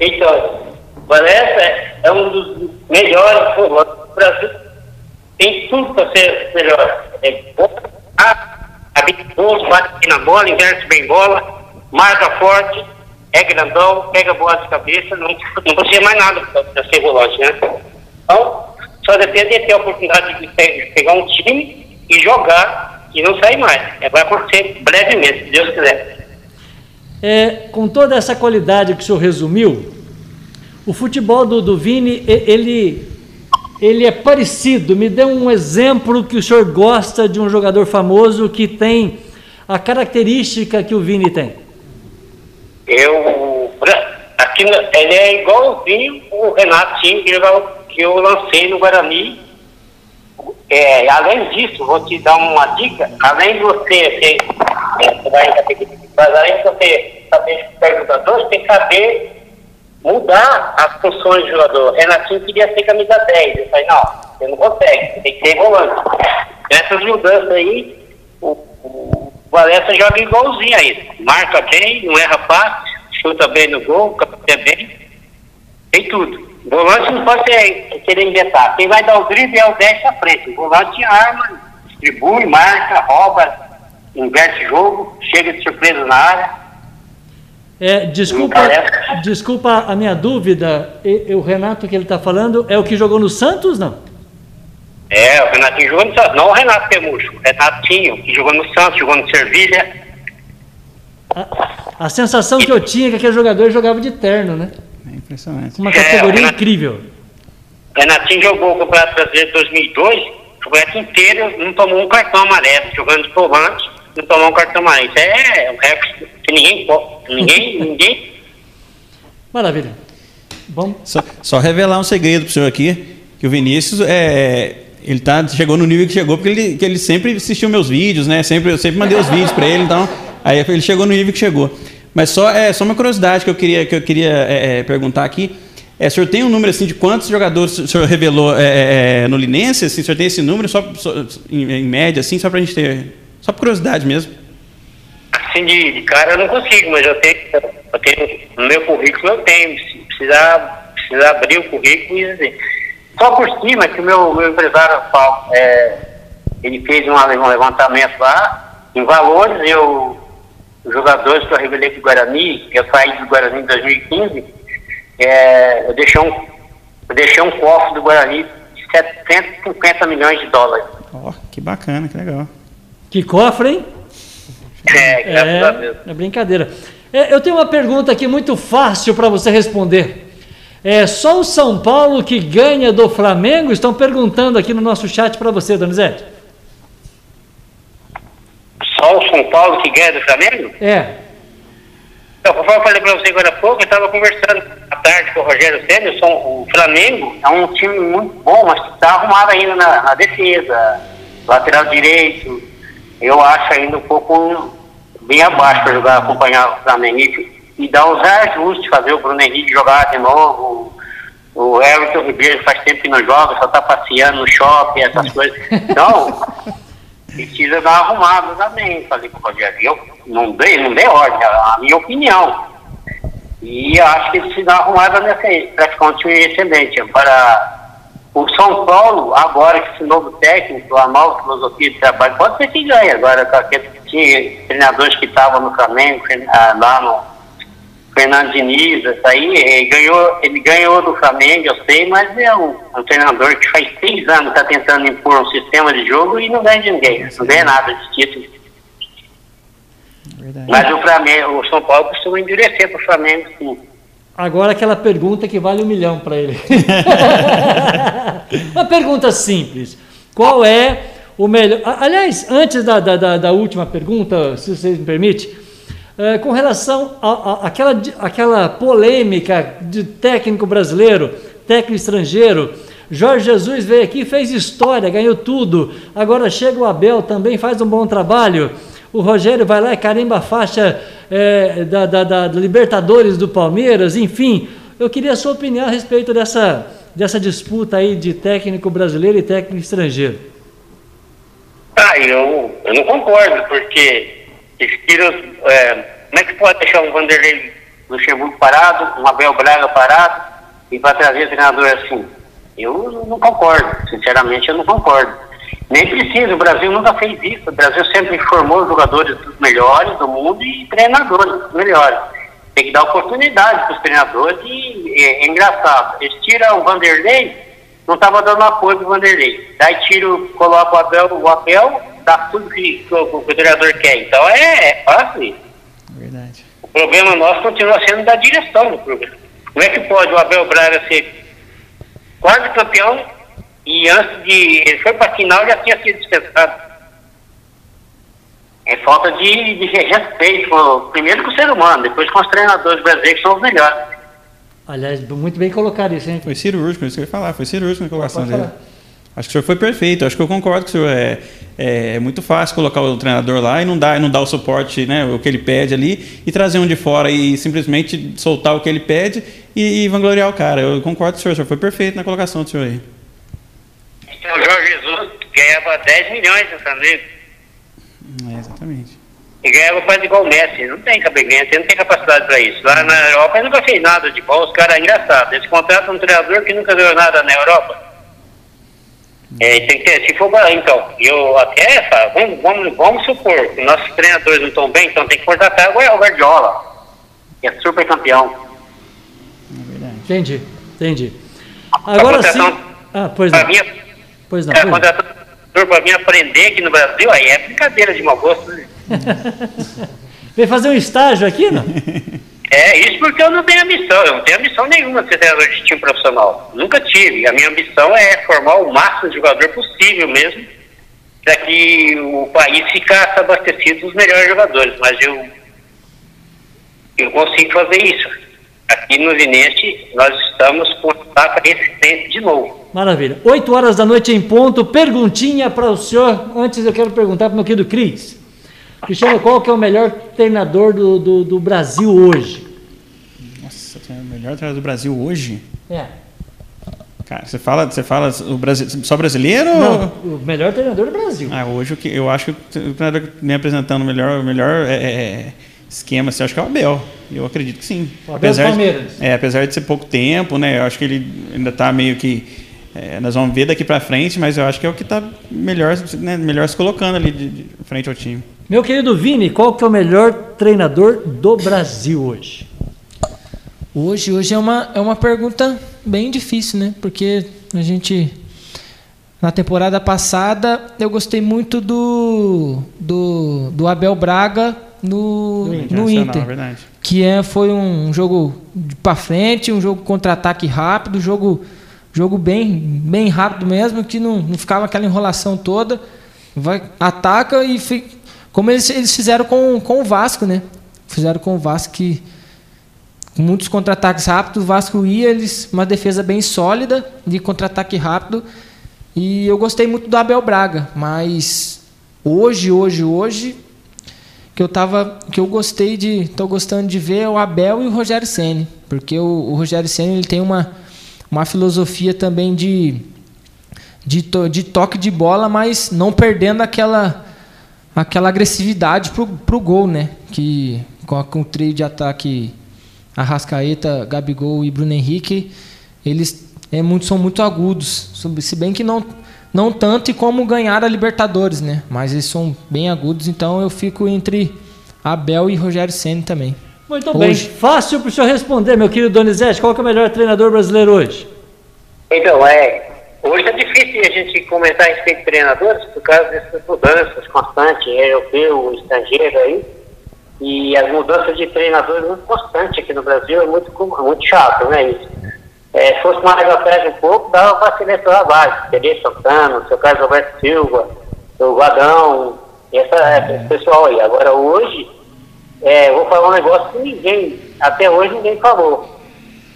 Então, Vanessa é um dos melhores do Brasil. Tem tudo para ser melhor. É bom, habilidoso, bate na bola, inverte bem bola, marca forte, é grandão, pega bola de cabeça, não, não precisa mais nada para ser né? Então, só depende de ter a oportunidade de pegar um time e jogar e não sair mais. É, vai acontecer brevemente, se Deus quiser. É, com toda essa qualidade que o senhor resumiu, o futebol do, do Vini, ele, ele é parecido. Me dê um exemplo que o senhor gosta de um jogador famoso que tem a característica que o Vini tem. Eu. Aqui, ele é igualzinho o Renatinho que eu, que eu lancei no Guarani. É, além disso, vou te dar uma dica. Além de você ser. É, mas além de você saber perguntador, você tem que saber mudar as funções do jogador. Renatinho queria ser camisa 10. Eu falei, não, você não consegue, você tem que ser volante. Nessas mudanças aí, o Valença joga igualzinho a ele. Marca bem, não erra passe, chuta bem no gol, capta bem. Tem tudo. Volante não pode querer inventar. Quem vai dar o drible é o 10 à frente. O volante arma, distribui, marca, rouba, inverte jogo, chega de surpresa na área. É, desculpa, desculpa a minha dúvida, e, o Renato que ele está falando é o que jogou no Santos, não? É, o Renatinho jogou no Santos, não o Renato Pemucho, o Renatinho, que jogou no Santos, jogou no Servilha. A, a sensação e... que eu tinha é que aquele jogador jogava de terno, né? É impressionante. Uma categoria é, incrível. O Renatinho jogou o Campeonato Brasileiro de 2002, o campeonato inteiro não tomou um cartão amarelo, jogando de volante, não tomou um cartão amarelo. Isso é um recorde que ninguém ninguém, ninguém. Maravilha. Bom. Só, só revelar um segredo para o senhor aqui, que o Vinícius é, ele tá, chegou no nível que chegou porque ele, que ele sempre assistiu meus vídeos, né? Sempre, eu sempre mandei os vídeos para ele, então aí ele chegou no nível que chegou. Mas só é só uma curiosidade que eu queria que eu queria é, é, perguntar aqui. É, o senhor tem um número assim de quantos jogadores o senhor revelou é, é, é no Linense? Assim, o senhor tem esse número só, só em, em, média assim, só para a gente ter, só por curiosidade mesmo? Assim de, de, cara eu não consigo, mas eu tenho, eu tenho no meu currículo eu tenho. Se precisar, abrir o currículo e assim. Só por cima que o meu, meu empresário é, ele fez um, um levantamento lá em valores, eu os jogadores que eu revelei com o Guarani, eu saí do Guarani em 2015, é, eu, deixei um, eu deixei um cofre do Guarani de 750 milhões de dólares. Ó, oh, que bacana, que legal. Que cofre, hein? É, graças é, a Deus. É brincadeira. É, eu tenho uma pergunta aqui muito fácil para você responder. É só o São Paulo que ganha do Flamengo? Estão perguntando aqui no nosso chat para você, Donizete. Só o São Paulo que ganha do Flamengo? É. Então, conforme eu falei para você agora há pouco, eu estava conversando à tarde com o Rogério Senna, o Flamengo é um time muito bom, mas está arrumado ainda na, na defesa, lateral direito, eu acho ainda um pouco bem abaixo para jogar, acompanhar o Flamengo e, dar os ajustes, fazer o Bruno Henrique jogar de novo, o Everton Ribeiro faz tempo que não joga, só está passeando no shopping, essas coisas. Então, precisa dar uma arrumada também, falei com o Rogério. Eu não dei, não dei ordem, a minha opinião. E acho que precisa dar uma arrumada nessa aí, para ficar um time excelente. Agora, o São Paulo, agora que esse novo técnico, a nova filosofia de trabalho, pode ser que ganhe. Agora, com aqueles treinadores que estavam no Flamengo, ah, lá no Fernando Diniz, isso aí, ele ganhou, ele ganhou do Flamengo, eu sei, mas é um, um treinador que faz seis anos está tentando impor um sistema de jogo e não ganha de ninguém, não ganha nada de título. Verdade. Mas o Flamengo, o São Paulo costuma endurecer para o Flamengo, sim. Agora aquela pergunta que vale um milhão para ele. Uma pergunta simples. Qual é o melhor. Aliás, antes da, da, da, última pergunta, se você me permite, é, com relação àquela aquela polêmica de técnico brasileiro, técnico estrangeiro. Jorge Jesus veio aqui, fez história, ganhou tudo. Agora chega o Abel, também faz um bom trabalho. O Rogério vai lá e carimba a faixa é, da, da, da, Libertadores do Palmeiras, enfim. Eu queria a sua opinião a respeito dessa, dessa disputa aí de técnico brasileiro e técnico estrangeiro. Ah, eu, eu não concordo, porque Estiros, é, como é que pode deixar um Vanderlei Luxemburgo parado, um Abel Braga parado, e para trazer treinador assim. Eu não concordo, sinceramente eu não concordo. Nem precisa, o Brasil nunca fez isso. O Brasil sempre formou jogadores dos melhores do mundo e treinadores dos melhores. Tem que dar oportunidade para os treinadores e é, é engraçado. Eles tiram o Vanderlei, não estava dando apoio para o Vanderlei. Daí tiro, coloca o Abel, o Abel dá tudo que, que, o, que o treinador quer. Então é, é fácil isso. Verdade. O problema nosso continua sendo da direção do programa. Como é que pode o Abel Braga ser quase campeão e antes de. Ele foi para a final já tinha sido dispensado. É falta de, de respeito, primeiro com o ser humano, depois com os treinadores brasileiros que são os melhores. Aliás, muito bem colocado isso, hein? Foi cirúrgico, isso que eu ia falar, foi cirúrgico na colocação dele. Acho que o senhor foi perfeito, acho que eu concordo com o senhor. É, é, é, muito fácil colocar o treinador lá e não dar, não dar o suporte, né, o que ele pede ali, e trazer um de fora e simplesmente soltar o que ele pede e, e vangloriar o cara. Eu concordo com o senhor, o senhor foi perfeito na colocação do senhor aí. O Jorge Jesus ganhava 10 milhões no Flamengo. É, exatamente. E ganhava quase igual o Messi. Não tem cabimento, não tem capacidade para isso. Lá na Europa ele nunca fez nada de bom. Os caras é engraçado. Eles contratam um treinador que nunca ganhou nada na Europa. É, tem que ter, se for, então, eu até, vamos, vamos, vamos supor que nossos treinadores não estão bem, então tem que contratar o Guardiola, que é super campeão. É verdade. Entendi, entendi. Agora sim. Ah, pois não. Minha, pois não. É, contratar para mim aprender aqui no Brasil, aí é brincadeira de mau gosto. Né? Vem fazer um estágio aqui, não? É, isso porque eu não tenho ambição, eu não tenho ambição nenhuma de ser treinador de time profissional. Nunca tive. A minha ambição é formar o máximo de jogador possível mesmo, para que o país ficasse abastecido dos melhores jogadores. Mas eu, eu consigo fazer isso. Aqui no Vinense, nós estamos com taca resistente de novo. Maravilha. 8 horas da noite em ponto. Perguntinha para o senhor. Antes eu quero perguntar para o meu querido Cris. Cristiano, qual que é o melhor treinador do, do, do Brasil hoje? Nossa, o melhor treinador do Brasil hoje? É. Cara, você fala, você fala o Brasil, só brasileiro? Não, o melhor treinador do Brasil. Ah, hoje que eu acho que o treinador que vem apresentando o melhor, o melhor é, é, é esquema, assim, acho que é o Abel. Eu acredito que sim. O Abel apesar Palmeiras. De, é, apesar de ser pouco tempo, né? Eu acho que ele ainda está meio que é, nós vamos ver daqui para frente, mas eu acho que é o que está melhor, né, melhor se colocando ali de, de, frente ao time. Meu querido Vini, qual que é o melhor treinador do Brasil hoje? Hoje, hoje é uma, é uma pergunta bem difícil, né? Porque a gente na temporada passada eu gostei muito do do, do Abel Braga no, no Inter, verdade. que é foi um jogo para frente, um jogo contra-ataque rápido, jogo jogo bem bem rápido mesmo, que não, não ficava aquela enrolação toda, vai ataca e fica, como eles, eles fizeram com, com o Vasco, né? Fizeram com o Vasco que com muitos contra-ataques rápidos, o Vasco ia, eles uma defesa bem sólida de contra-ataque rápido. E eu gostei muito do Abel Braga, mas hoje, hoje, hoje que eu tava, que eu gostei de, tô gostando de ver é o Abel e o Rogério Ceni, porque o, o Rogério Ceni ele tem uma uma filosofia também de de, to, de toque de bola, mas não perdendo aquela aquela agressividade pro, pro gol, né? Que com, com o trio de ataque Arrascaeta, Gabigol e Bruno Henrique, eles é muito, são muito agudos. Se bem que não, não tanto e como ganhar a Libertadores, né? Mas eles são bem agudos, então eu fico entre Abel e Rogério Senna também. Muito hoje. bem. Fácil para o senhor responder, meu querido Donizete. Qual é o melhor treinador brasileiro hoje? Então, é. Hoje é difícil a gente comentar a respeito de treinadores por causa dessas mudanças constantes, é europeu, estrangeiro aí. E as mudanças de treinadores muito constantes aqui no Brasil é muito, muito chato, né? Isso. É, se fosse mais atrás um pouco, dava para selecionar base. Teria Santana, seu Carlos Alberto Silva, o Guadão, essa, esse pessoal aí. Agora hoje, é, vou falar um negócio que ninguém, até hoje ninguém falou.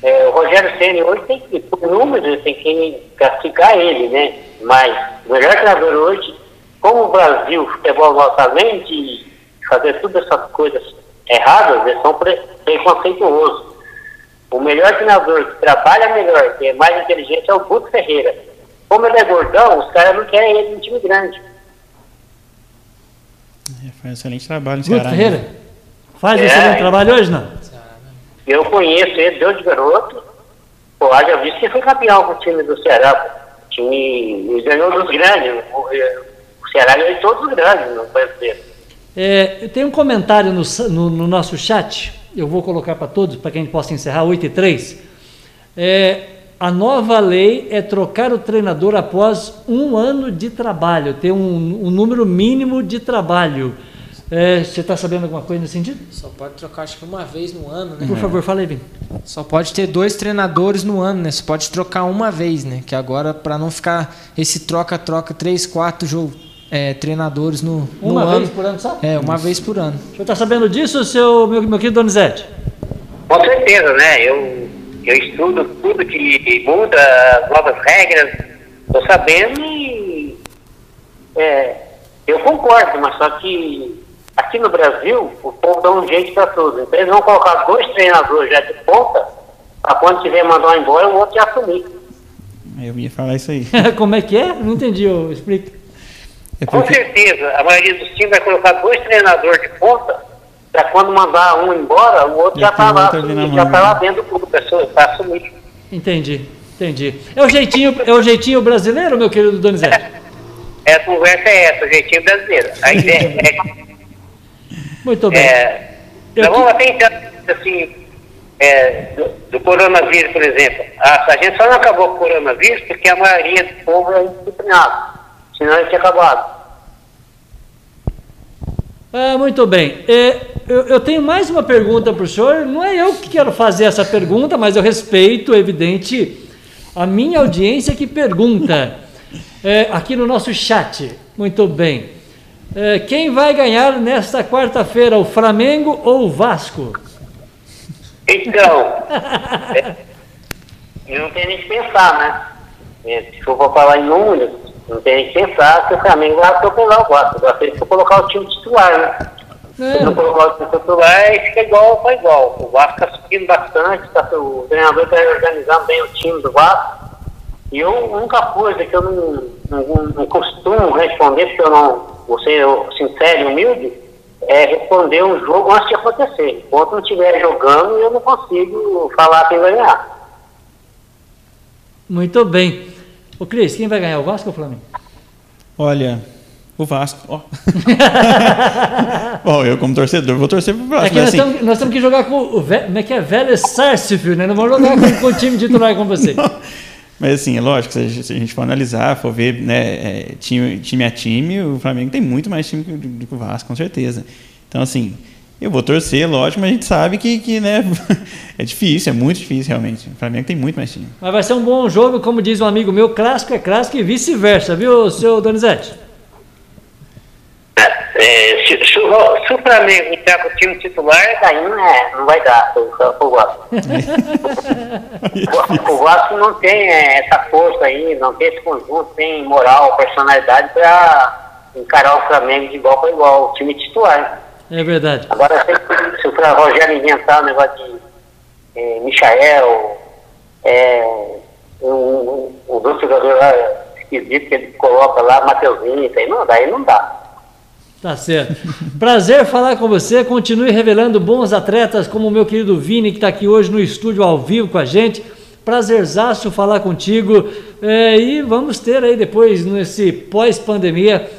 É, o Rogério Senna hoje tem que, por números, tem que castigar ele, né? Mas o melhor treinador hoje, como o Brasil, futebol novamente, fazer todas essas coisas erradas, eles são pre preconceituosos. O melhor treinador que trabalha melhor, que é mais inteligente, é o Guto Ferreira. Como ele é gordão, os caras não querem ele em time grande. É, faz um excelente trabalho Guto Ferreira? Faz é. excelente trabalho hoje, não? Eu conheço ele desde garoto. Pô, haja visto que foi campeão com o time do Ceará. O time ele ganhou dos grandes. O, o Ceará ganhou todos os grandes no brasileiro. É, eu tenho um comentário no, no, no nosso chat, eu vou colocar para todos, para que a gente possa encerrar, 8 e 3. É, a nova lei é trocar o treinador após um ano de trabalho, ter um, um número mínimo de trabalho. É, você está sabendo alguma coisa nesse sentido? Só pode trocar, acho que uma vez no ano, né? Por favor, fala aí, Vini. Só pode ter dois treinadores no ano, né? Você pode trocar uma vez, né? Que agora, para não ficar esse troca-troca, três, quatro jogos, é, treinadores no, no Uma ano. vez por ano só? É, uma vez por ano. O senhor está sabendo disso, seu, meu, meu querido Donizete? Com certeza, né? Eu, eu estudo tudo que muda, as novas regras, estou sabendo e é, eu concordo, mas só que aqui no Brasil o povo dá um jeito para tudo. Então eles vão colocar dois treinadores já de ponta, para quando tiver mandar embora, o outro já assumir. Eu ia falar isso aí. Como é que é? Não entendi, eu explico. É Com porque, certeza, a maioria dos times vai colocar dois treinadores de ponta, para quando mandar um embora, o outro Já já está lá, na já tá lá né? dentro do clube, pessoa, para assumir. Entendi, entendi. É o jeitinho, é o jeitinho brasileiro, meu querido Donizete? É, a conversa é essa, o jeitinho brasileiro. A ideia é Muito bem. É, Eu nós vamos até entrar, assim, é, do, do coronavírus, por exemplo. A, a gente só não acabou com o coronavírus porque a maioria do povo é indisciplinado. Senão ele tinha acabado. Ah, muito bem. É, eu, eu tenho mais uma pergunta para o senhor. Não é eu que quero fazer essa pergunta, mas eu respeito, é evidente, a minha audiência que pergunta é, aqui no nosso chat. Muito bem. É, quem vai ganhar nesta quarta-feira, o Flamengo ou o Vasco? Então, é, não tem nem que pensar, né? É, Se eu for falar em números, não tem nem que pensar que o Flamengo vai atropelar o Vasco. Agora tem que colocar o time titular, né? Se não É, colocar o time titular, fica igual para igual. O Vasco está subindo bastante, tá, o treinador está organizando bem o time do Vasco. E eu, a única coisa que eu não, não, não costumo responder, porque eu não, vou ser sincero e humilde, é responder um jogo antes de acontecer. Enquanto não estiver jogando, eu não consigo falar quem vai ganhar. muito bem. Ô Cris, quem vai ganhar, o Vasco ou o Flamengo? olha, o Vasco, ó. Bom, eu como torcedor vou torcer pro É Vasco, que nós, assim, temos, nós temos que jogar com o como é que é? Vélez Sarsfield, né? Não vamos jogar com, com o time titular com você. mas assim, é lógico, se a gente- for analisar, for ver, né, é, time, time a time, o Flamengo tem muito mais time do que o Vasco, com certeza. Então, assim, eu vou torcer, lógico, mas a gente sabe que, que né, é difícil, é muito difícil realmente. O Flamengo tem muito mais time. Mas vai ser um bom jogo, como diz um amigo meu, clássico é clássico e vice-versa, viu, seu Donizete? É, se, se o, se o Flamengo entrar com o time titular, daí não, é, não vai dar pro Vasco. o, o Vasco não tem é, essa força aí, não tem esse conjunto, tem moral, personalidade para encarar o Flamengo de igual para igual, o time titular. É verdade. Agora, se, se o Rogério inventar um negócio de é, Michael, é, um, os outros jogadores lá esquisitos que ele coloca lá, Mateuzinho, isso aí não, daí não dá. Tá certo. Prazer falar com você. Continue revelando bons atletas, como o meu querido Vini, que está aqui hoje no estúdio ao vivo com a gente. Prazerzaço falar contigo. É, e vamos ter aí depois, nesse pós-pandemia,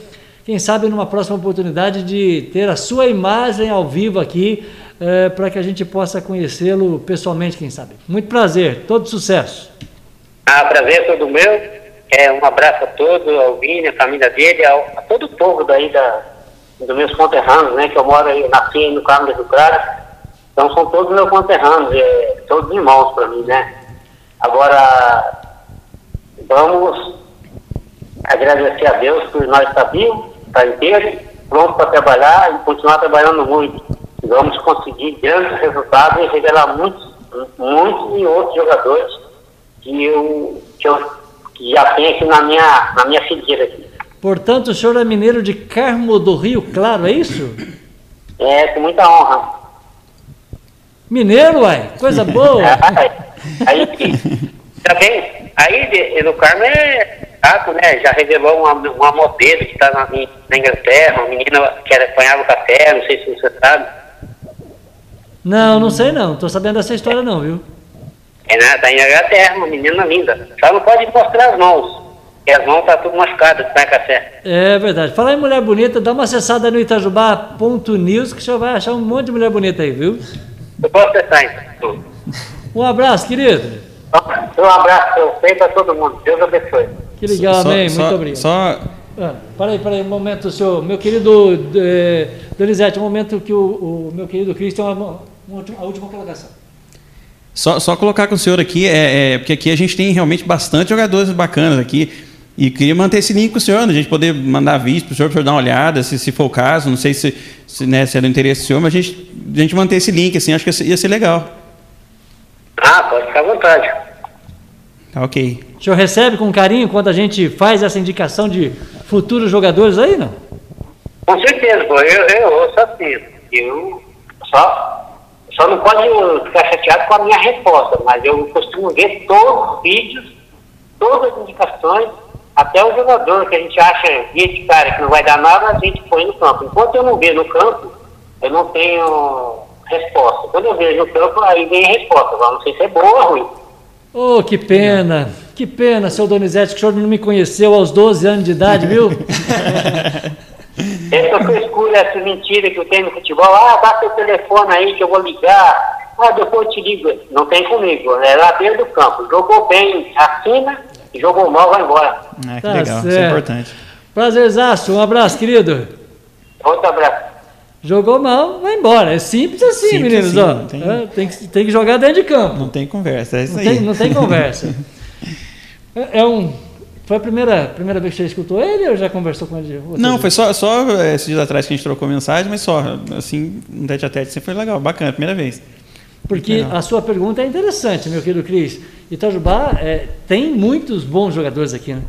quem sabe numa próxima oportunidade de ter a sua imagem ao vivo aqui, é, para que a gente possa conhecê-lo pessoalmente, quem sabe. Muito prazer, todo sucesso. Ah, prazer é todo meu. É, um abraço a todos, ao Vini, a família dele, ao, a todo o povo daí da, dos meus conterrâneos, né? Que eu moro aí, nasci aí no Carmo do Rio. Então são todos meus conterrâneos, é, todos irmãos para mim, né? Agora, vamos agradecer a Deus por nós estar vivos, estar inteiros, prontos para trabalhar e continuar trabalhando muito. Vamos conseguir grandes resultados e revelar muitos, muitos e outros jogadores que eu, que eu que já tenho aqui na minha, na minha fileira aqui. Portanto, o senhor é mineiro de Carmo do Rio Claro, é isso? É, com muita honra. Mineiro, uai, coisa boa. Aí, aí também, aí no Carmo é chato, né? Já revelou uma, uma modelo que está na, na Inglaterra, uma menina que era, apanhava café, não sei se você sabe. Não, não sei não. Tô sabendo dessa história não, viu? É na, tá em Inglaterra, uma menina linda. Só não pode mostrar as mãos. Porque as mãos tá tudo machucadas, tá café. É verdade. Falar em mulher bonita, dá uma acessada no itajubá.news que o senhor vai achar um monte de mulher bonita aí, viu? Eu posso acessar então. Um abraço, querido. Um abraço pra você e pra todo mundo. Deus abençoe. Que legal, Só- amém. só- Muito obrigado. Só Ah, peraí, peraí, um momento, senhor. Meu querido eh, Donizete, um momento que o, o meu querido Cristo tem uma, uma última, a última colocação. Só, só colocar com o senhor aqui, é, é, porque aqui a gente tem realmente bastante jogadores bacanas aqui. E queria manter esse link com o senhor, a gente poder mandar vídeo para o senhor, para o senhor dar uma olhada, se, se for o caso. Não sei se, se, né, se é do interesse do senhor, mas a gente, a gente manter esse link, assim, acho que ia ser, legal. Ah, pode ficar à vontade. Tá ok. O senhor recebe com carinho quando a gente faz essa indicação de futuros jogadores aí, não? Com certeza, pô. Eu, eu ouço assim. Eu só, só não pode ficar chateado com a minha resposta, mas eu costumo ver todos os vídeos, todas as indicações, até o jogador que a gente acha de cara que não vai dar nada, a gente põe no campo. Enquanto eu não ver no campo, eu não tenho resposta. Quando eu vejo no campo, aí vem a resposta. Agora, não sei se é boa ou ruim. Oh, que pena, que pena, seu Donizete, que o senhor não me conheceu aos 12 anos de idade, viu? Essa frescura, essa mentira que eu tenho no futebol, ah, dá seu telefone aí que eu vou ligar, ah, depois eu te ligo. Não tem comigo, é lá dentro do campo. Jogou bem, assina, jogou mal, vai embora. Ah, que Tá legal, isso é certo. importante. Prazerzaço, um abraço, querido. Outro abraço. Jogou mal, vai embora. É simples assim, Simples meninos. assim, ó. tem- É, tem, que, tem que jogar dentro de campo. Não tem conversa, é isso Não aí. tem, não tem conversa. É, é um. Foi a primeira, primeira vez que você escutou ele ou já conversou com ele? Não, vezes? foi só, só é, esses dias atrás que a gente trocou mensagem, mas só, assim, um tete a tete, assim, foi legal, bacana, primeira vez. Porque Legal. a sua pergunta é interessante, meu querido Cris. Itajubá é, tem muitos bons jogadores aqui, né?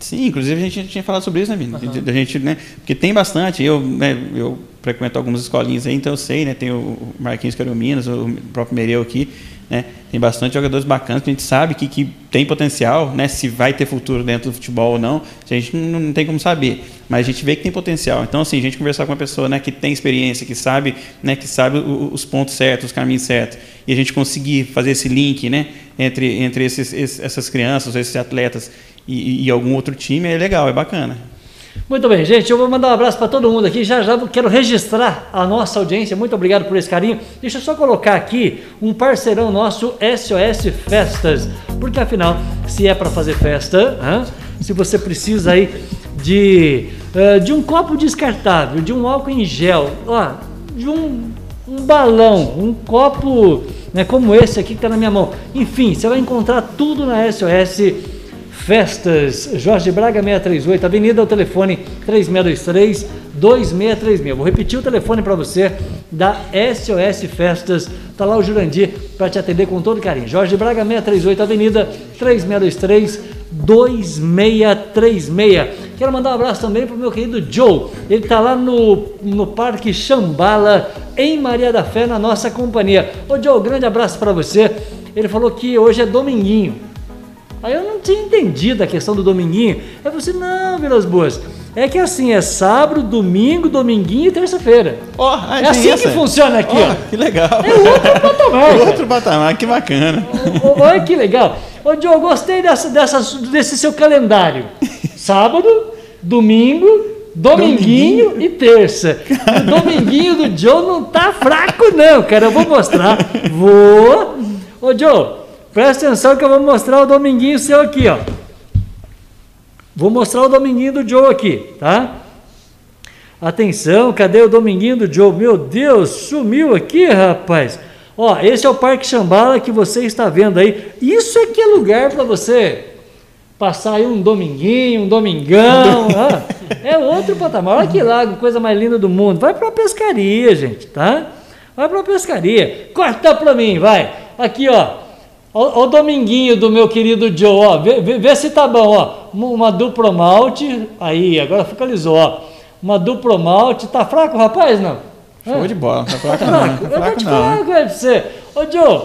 Sim, inclusive a gente tinha falado sobre isso, né, Vini? De- Da gente, né? Porque tem bastante, eu, né, eu frequento algumas escolinhas aí, então eu sei, né? Tem o Marquinhos que era o Minas, o próprio Mereu aqui, né? Tem bastante jogadores bacanas que a gente sabe que, que tem potencial, né? Se vai ter futuro dentro do futebol ou não, a gente não, não tem como saber. Mas a gente vê que tem potencial. Então, assim, a gente conversar com uma pessoa né, que tem experiência, que sabe, né, que sabe os pontos certos, os caminhos certos, e a gente conseguir fazer esse link né, entre, entre esses, esses- essas crianças, esses atletas e, e algum outro time, é legal, é bacana. Muito bem, gente, eu vou mandar um abraço para todo mundo aqui. Já já quero registrar a nossa audiência. Muito obrigado por esse carinho. Deixa eu só colocar aqui um parceirão nosso, SOS Festas. Porque afinal, se é para fazer festa, hã? se você precisa aí de, eh, de um copo descartável, de um álcool em gel, ó, de um, um balão, um copo né, como esse aqui que está na minha mão. Enfim, você vai encontrar tudo na SOS Festas, Jorge Braga 638, Avenida, o telefone 3623 2636. Vou repetir o telefone para você da SOS Festas. Tá lá o Jurandir para te atender com todo carinho. Jorge Braga 638, Avenida 3623 2636. Quero mandar um abraço também pro meu querido Joe. Ele tá lá no, no Parque Chambala, em Maria da Fé, na nossa companhia. Ô Joe, grande abraço para você. Ele falou que hoje é dominguinho. Aí eu não tinha entendido a questão do dominguinho. Aí você, não, Vilas Boas. É que assim, é sábado, domingo, dominguinho e terça-feira. Ah, É assim essa? que funciona aqui, Ó, ó. Que legal. É outro patamar. Outro patamar, que bacana. Olha que legal. Ô, Joe, eu gostei dessa, dessa- desse seu calendário. Sábado, domingo, dominguinho e terça. O dominguinho do Joe não tá fraco, não, cara. Eu vou mostrar. Vou. Ô, Joe, presta atenção que eu vou mostrar o dominguinho seu aqui, ó. Vou mostrar o dominguinho do Joe aqui, tá? Atenção, cadê o dominguinho do Joe? Meu Deus, sumiu aqui, rapaz. Ó, esse é o Parque Chambala que você está vendo aí. Isso aqui é lugar para você passar aí um dominguinho, um domingão. ah, é outro patamar. Olha que lago, coisa mais linda do mundo. Vai para pescaria, gente, tá? Vai para pescaria. Corta para mim, vai. Aqui, ó. Ó, ó o dominguinho do meu querido Joe, ó. Vê, vê- vê se tá bom, ó. Uma- duplo malte. Aí, agora focalizou, ó. Uma duplo malte. Tá fraco, rapaz? Não? Show de bola. Tá fraco Tá não. fraco? Tá Eu vou fraco te não. falar uma pra você. Ô, Joe,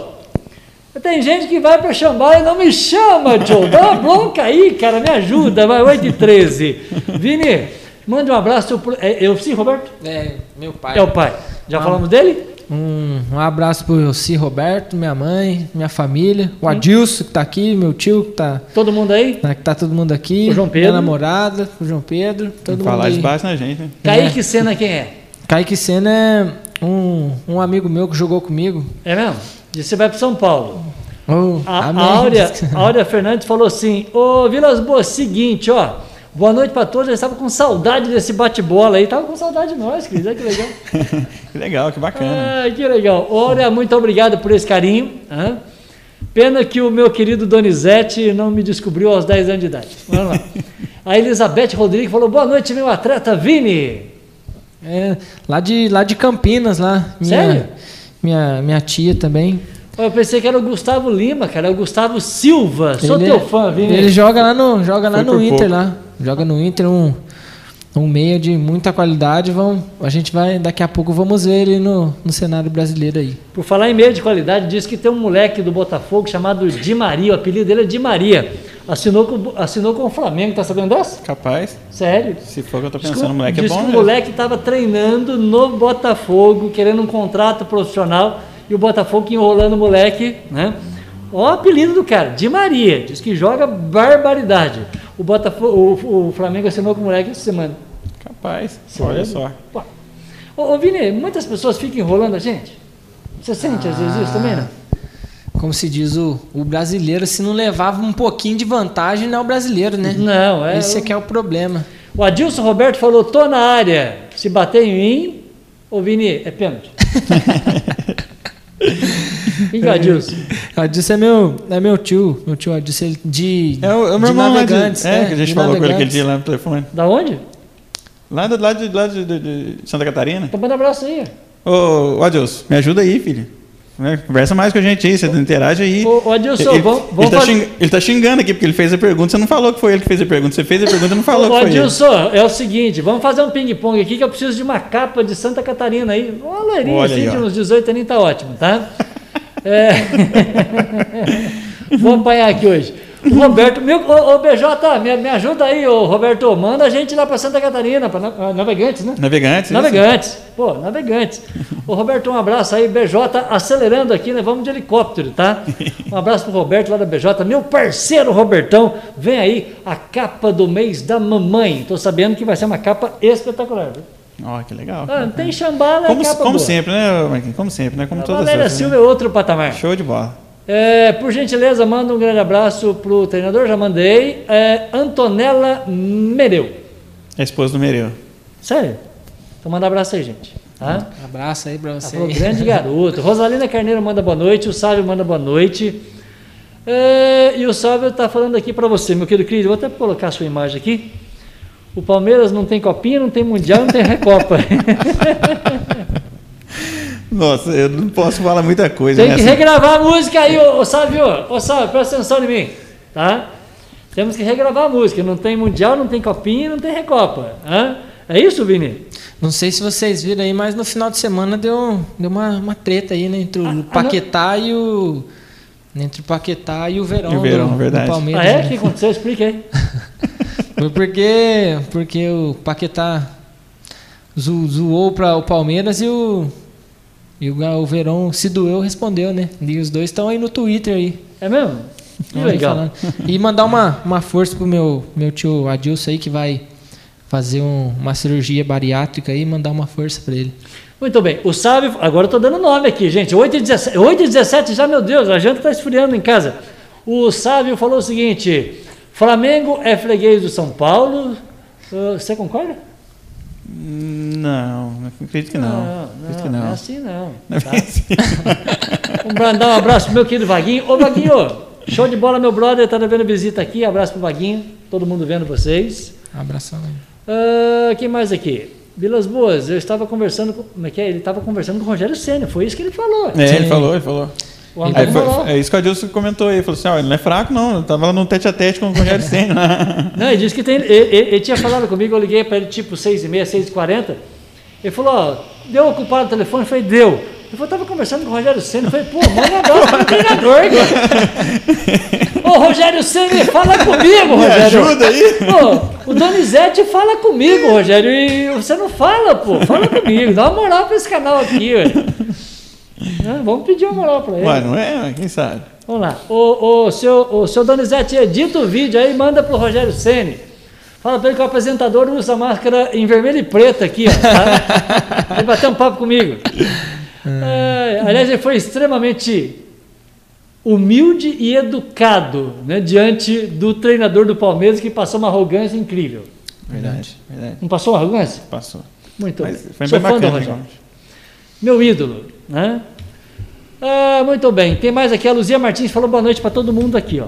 tem gente que vai pra Xambá e não me chama, Joe. Dá uma bronca aí, cara. Me ajuda. Vai, 8 e 13. Vini, mande um abraço. Pro... É, eu sim, Roberto? É, meu pai. É o pai. Já Ah. falamos dele? Um, um abraço pro Si Roberto, minha mãe, minha família, o Adilson que tá aqui, meu tio que tá, Todo mundo aí? né, que tá todo mundo aqui, O João Pedro. minha namorada, o João Pedro, todo mundo Falar aí. de baixo na gente, né? Kaique Sena quem é? Kaique Sena é um, um amigo meu que jogou comigo. É mesmo? E você vai para São Paulo. Oh, A, a. Áurea, a Áurea Fernandes falou assim: Ô Vilas Boas, seguinte, ó. Boa noite para todos. Eu estava com saudade desse bate-bola aí. Tava com saudade de nós, Cris. Olha que legal. Que legal, que bacana. Ah, que legal. Áurea, muito obrigado por esse carinho. Pena que o meu querido Donizete não me descobriu aos 10 anos de idade. Vamos lá. A Elizabeth Rodrigues falou: Boa noite, meu atleta Vini. É, lá, de, lá de Campinas, lá. Minha, Sério? Minha, minha tia também. Eu pensei que era o Gustavo Lima, cara. É o Gustavo Silva. Sou Ele- teu fã, Vini. Ele joga lá no, joga lá no Inter pouco. lá. Joga no Inter um, um meia de muita qualidade. Vão, a gente vai, daqui a pouco vamos ver ele no, no cenário brasileiro aí. Por falar em meio de qualidade, diz que tem um moleque do Botafogo chamado Di Maria, o apelido dele é Di Maria. Assinou com, assinou com o Flamengo, tá sabendo dessa? Capaz. Sério? Se for o que eu tô Diz pensando, o moleque é diz bom que o mesmo. moleque estava treinando no Botafogo, querendo um contrato profissional, e o Botafogo enrolando o moleque, né? Ó o apelido do cara, Di Maria. Diz que joga barbaridade. O, Botafogo, o, o Flamengo assinou com o moleque essa semana. Capaz. Sério? Olha só. Pô. Ô, ô Vini, muitas pessoas ficam enrolando a gente. Você sente às vezes isso também, não? Como se diz o, o brasileiro, se não levava um pouquinho de vantagem, não é o brasileiro, né? Não, é. Esse é que é o problema. O Adilson Roberto falou: tô na área. Se bater em mim, ô Vini, é pênalti. Quem que é o Adilson? O Adilson é meu, é meu tio, meu tio Adilson ele de, É o, é o de meu irmão lá de, navegantes. é, que a gente de falou com ele aquele navegantes. dia lá no telefone. Da onde? Lá, do, lá, de, lá de, de- de Santa Catarina. Então manda um abraço aí. Ô, ô Adilson, me ajuda aí, filho. Né? Conversa mais com a gente aí, você interage aí. Ô, ô, Adilson, ele, vamos- ele vamos tá fazer- xing- ele tá xingando aqui porque ele fez a pergunta, você não falou que foi ele que fez a pergunta. Você fez a pergunta e não falou Ô, que foi ele. Adilson, é o seguinte, vamos fazer um ping-pong aqui que eu preciso de uma capa de Santa Catarina aí. Uma loirinha assim, aí, de uns 18 aninhos tá ótimo, tá? É... Vou apanhar aqui hoje. O Roberto, meu, ô, ô BJ, me, me ajuda aí, ô Roberto, manda a gente lá para Santa Catarina, para Navegantes, né? Navegantes. isso? Navegantes, pô, navegantes. Ô Roberto, um abraço aí, BJ, acelerando aqui, né? Vamos de helicóptero, tá? Um abraço pro Roberto lá da BJ, meu parceiro Robertão. Vem aí a capa do mês da mamãe. Tô sabendo que vai ser uma capa espetacular. viu? Ó, que legal. Ah, não tem chambala, é como capa como sempre, né, Marquinhos? Como sempre, né? Como A todas as Valéria outras, Silva né? é outro patamar. Show de bola. É, por gentileza, manda um grande abraço pro treinador, já mandei. É, Antonella Mereu. É a esposa do Mereu. Sério? Então manda um abraço aí, gente. Tá? Abraço aí pra você. falou, grande garoto. Rosalina Carneiro manda boa noite, o Sávio manda boa noite. É, e o Sávio está falando aqui para você, meu querido Cris, vou até colocar a sua imagem aqui. O Palmeiras não tem copinha, não tem mundial, não tem recopa. Nossa, eu não posso falar muita coisa, tem né? que regravar a música aí, ô, ô Sávio. Ô Sávio, presta atenção em mim, tá? Temos que regravar a música. Não tem mundial, não tem copinha, não tem recopa. Hã? É isso, Vini? Não sei se vocês viram aí, mas no final de semana deu, deu uma, uma treta aí, né? Entre o Paquetá e o. Entre o Paquetá e o Verão, E o Verão, do, do verdade. Palmeiras. Ah, é? né? O que aconteceu? Explica aí. Foi porque, porque o Paquetá zo- zoou para o Palmeiras e o, e o, o Verão se doeu, respondeu, né? E os dois estão aí no Twitter aí. É mesmo? Que legal. E mandar uma, uma força pro meu, meu tio Adilson aí, que vai fazer um- uma cirurgia bariátrica aí, mandar uma força para ele. Muito bem, o Sábio, agora eu estou dando nome aqui, gente, 8 e 17, 8 e 17 já, meu Deus, a janta está esfriando em casa. O Sábio falou o seguinte, Flamengo é freguês do São Paulo, Ah, você concorda? Não, não acredito que não. Não, acredito que não, não. é assim não. Não é tá? assim. Vamos mandar um abraço pro meu querido Vaguinho. Ô Vaguinho, show de bola, meu brother, tá devendo visita aqui, abraço pro Vaguinho, todo mundo vendo vocês. Abração aí. Ah, quem mais aqui? Vilas Boas, eu estava conversando com, como é que é? Ele estava conversando com o Rogério Senna, foi isso que ele falou. É, ele Sim. falou, ele falou. O falou. é isso que o Adilson comentou aí. Ele falou assim: ó, ele não é fraco, não. Ele tava lá no tete a tete com o Rogério Senna. Não, ele disse que tem. Ele, ele- ele tinha falado comigo, eu liguei para ele tipo 6 e meia, 6 e 40 Ele falou, ó, deu ocupado o telefone? Eu falei, deu. Ele falou, tava conversando com o Rogério Senna. Eu falei, pô, manda abraço pro treinador, cara. Ô, Rogério Senna, fala comigo, Me Rogério. ajuda aí. Pô, o Donizete fala comigo, Rogério. E você não fala, pô. Fala comigo. Dá uma moral pra esse canal aqui, ué. Né? Vamos pedir uma moral para ele. Ué, não é? Quem sabe? Vamos lá. O, o, seu, o seu Donizete, edita o vídeo aí, manda pro Rogério Ceni. Fala pra ele que o apresentador usa máscara em vermelho e preto aqui, ó. Tá? Ele bateu um papo comigo. É, aliás, ele foi extremamente humilde e educado né, diante do treinador do Palmeiras que passou uma arrogância incrível. Verdade, verdade. Não passou uma arrogância? Passou. Muito Mas bem. foi Sou bem fã do bacana. Rogério. Meu ídolo, né? Ah, muito bem. Tem mais aqui. A Luzia Martins falou boa noite para todo mundo aqui, ó.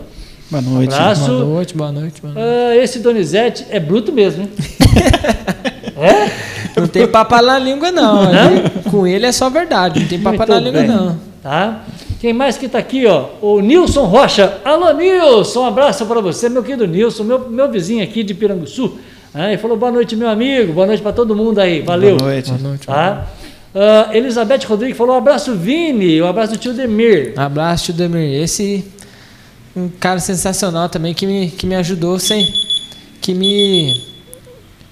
Boa noite. Abraço. Boa noite, boa noite, boa noite. Ah, esse Donizete é bruto mesmo, hein? é? Não tem papo na língua, não. Com ele é só verdade, não tem papo Muito na língua, bem. não. Tá? Quem mais que tá aqui, ó? O Nilson Rocha. Alô, Nilson, um abraço para você, meu querido Nilson, meu, meu vizinho aqui de Piranguçu. Ah, ele falou boa noite, meu amigo, boa noite para todo mundo aí, valeu. Boa noite. Boa noite. Tá? Ah, Elizabeth Rodrigues falou um abraço, Vini, um abraço do tio Demir. Abraço, tio Demir. Esse um cara sensacional também que me, que me ajudou sem. Que me.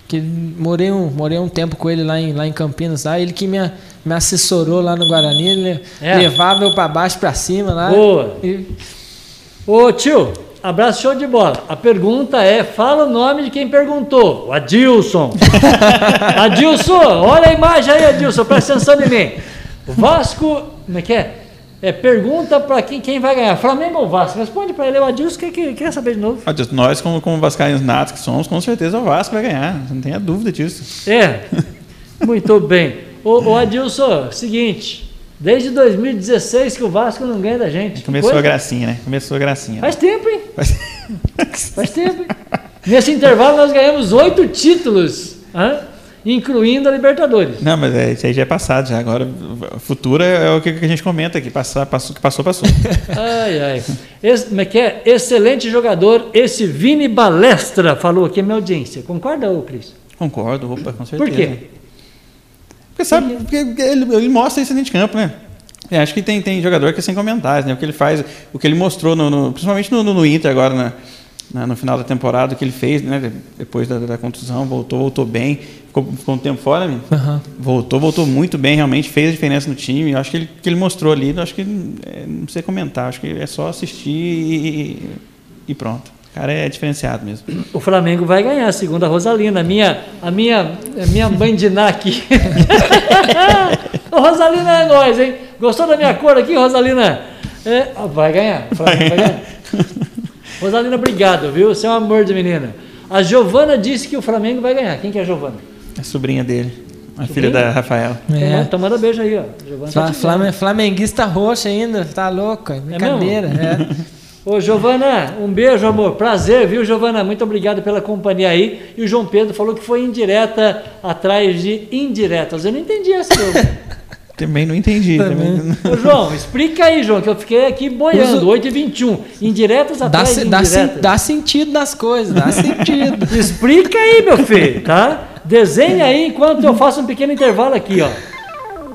Que morei um, morei um tempo com ele lá em, lá em Campinas, lá, ele que me, me assessorou lá no Guarani, ele É. levava eu para baixo, para cima lá. Boa. E- Ô tio, abraço show de bola. A pergunta é: fala o nome de quem perguntou. O Adilson. Adilson, olha a imagem aí, Adilson, presta atenção em mim. O Vasco, como é que é? É, pergunta para quem, quem vai ganhar, Flamengo ou Vasco? Responde para ele, o Adilson quer, quer, quer saber de novo. Deus, Nós, como, como vascaínos natos que somos, com certeza o Vasco vai ganhar. Não tenha dúvida disso. É, muito bem. Ô, ô Adilson, seguinte, desde 2016 que o Vasco não ganha da gente. Começou coisa. a gracinha, né? Começou a gracinha. Faz tempo, hein? Faz tempo. hein? Nesse intervalo nós ganhamos oito títulos, hã? incluindo a Libertadores. Não, mas é, isso aí já é passado já. Agora, futuro é, é o que que a gente comenta aqui. Passar, passou, que passou, passou. Ai, ai. Esse, como é que é? Excelente jogador, esse Vini Balestra, falou aqui a minha audiência. Concorda, ô Cris? Concordo, opa, com certeza. Por quê? Porque sabe, porque ele, ele mostra isso dentro de campo, né? Eu acho que tem, tem jogador que é sem comentários, né? O que ele faz, o que ele mostrou, no, no- principalmente no, no- no Inter agora, na- na- no final da temporada, o que ele fez, né? Depois da, da contusão, voltou, voltou bem. Ficou, ficou um tempo fora, amigo? Aham. Voltou, voltou muito bem, realmente fez a diferença no time. Eu acho que ele, que ele mostrou ali, eu acho que é, não precisa comentar, acho que é só assistir e, e pronto. O cara é diferenciado mesmo. O Flamengo vai ganhar, segundo a Rosalina, a minha, a minha, a minha mãe de aqui. Ô, Rosalina é nós, hein? Gostou da minha cor aqui, Rosalina? É, vai ganhar. o Flamengo vai ganhar. Rosalina, obrigado, viu? Você é um amor de menina. A Giovana disse que o Flamengo vai ganhar. Quem que é a Giovana? A sobrinha dele, a filha da Rafaela. Então, É. manda- Então manda beijo aí, ó. Giovana tá vendo. Flame- Flamenguista roxo ainda, tá louco, é brincadeira. é. Ô, Giovana, um beijo, amor. Prazer, viu, Giovana? Muito obrigado pela companhia aí. E o João Pedro falou que foi indireta atrás de indiretas. Eu não entendi essa. Também não entendi. Também. Ô, João, explica aí, João, que eu fiquei aqui boiando. Uso- 8 e 21 Indiretas Dá, atrás de dá, sen- indiretas. dá sentido nas coisas, dá sentido. Explica aí, meu filho, tá? Desenha aí enquanto eu faço um pequeno intervalo aqui, ó.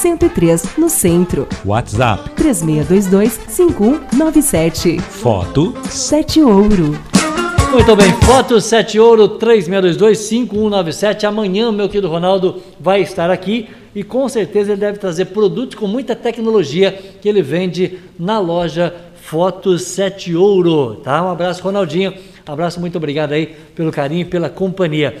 103, no centro. WhatsApp. 3622-5197. Foto 7 Ouro. Muito bem, foto 7 ouro 3622-5197. Amanhã, meu querido Ronaldo vai estar aqui e com certeza ele deve trazer produtos com muita tecnologia que ele vende na loja Fotos 7 Ouro. Tá? Um abraço, Ronaldinho. Abraço, muito obrigado aí pelo carinho e pela companhia.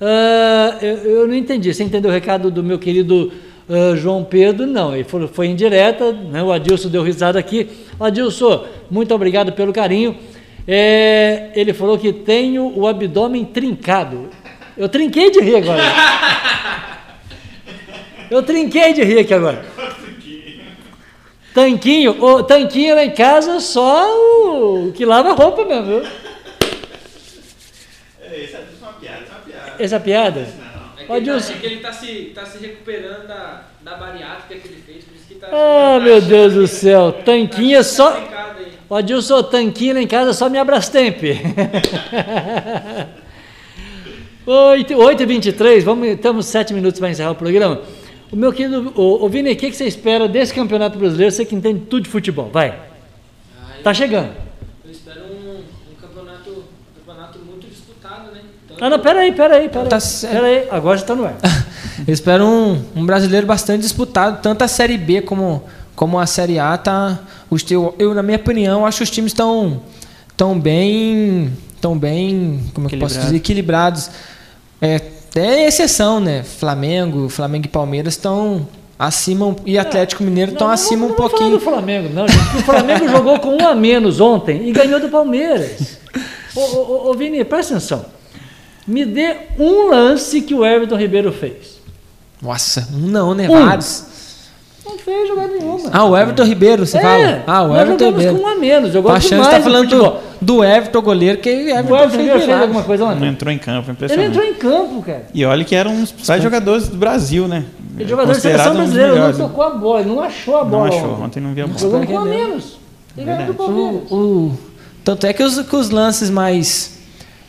Ah, eu, eu não entendi. Você entendeu o recado do meu querido ah, João Pedro? Não, ele foi, foi indireta. Né? O Adilson deu risada aqui. Adilson, muito obrigado pelo carinho. É, ele falou que tenho o abdômen trincado. Eu trinquei de rir agora. Eu trinquei de rir aqui agora. Tanquinho, o tanquinho lá em casa só o que lava roupa mesmo, viu? Essa é uma piada? É Ó, Dilson. ele tá se, tá se recuperando da, da bariátrica que ele fez, por isso que tá. Ah, meu Deus do céu. Tanquinha só. O Adilson, tanquinho lá em casa só me Abrastemp. 8, 8 e 23 vamos, estamos 7 minutos para encerrar o programa. O meu querido, o, o Vini, o que, que você espera desse campeonato brasileiro? Você que entende tudo de futebol, vai. Tá chegando. Eu espero um, um campeonato, um campeonato muito disputado, né? Tanto- Ah, não, peraí, peraí, peraí. Tá. Peraí, agora você está no ar. Eu espero um, um brasileiro bastante disputado, tanto a Série B como, como a Série A. Tá, os, eu, eu, na minha opinião, acho que os times estão tão bem, tão bem, como é que eu posso dizer, equilibrados. É, é exceção, né? Flamengo, Flamengo e Palmeiras estão acima e Atlético Mineiro estão Não, acima não, um não falar pouquinho. do Flamengo, não, gente. O Flamengo jogou com um a menos ontem e ganhou do Palmeiras. Ô, ô, ô, Vini, presta atenção. Me dê um lance que o Everton Ribeiro fez. Nossa, um não, né? Um. Vários. Não fez jogada nenhuma. Ah, o Everton Ribeiro, você É, fala? Ah, o nós Everton jogamos Ribeiro. com um a menos. Jogou que demais tá falando do, do Everton goleiro, que O Everton Everton fez Ribeiro fez milagre. alguma coisa Não ontem? entrou em campo, Ele impressionante. entrou em campo, cara. E olha que era um dos principais jogadores do Brasil, né? Ele jogador de seleção brasileira, não tocou a bola, ele não achou a Não bola. achou, ontem. ontem não viu a bola. Jogando com um a menos. Ele ganhou do. Palmeiras. O, o- tanto é que os, que os lances mais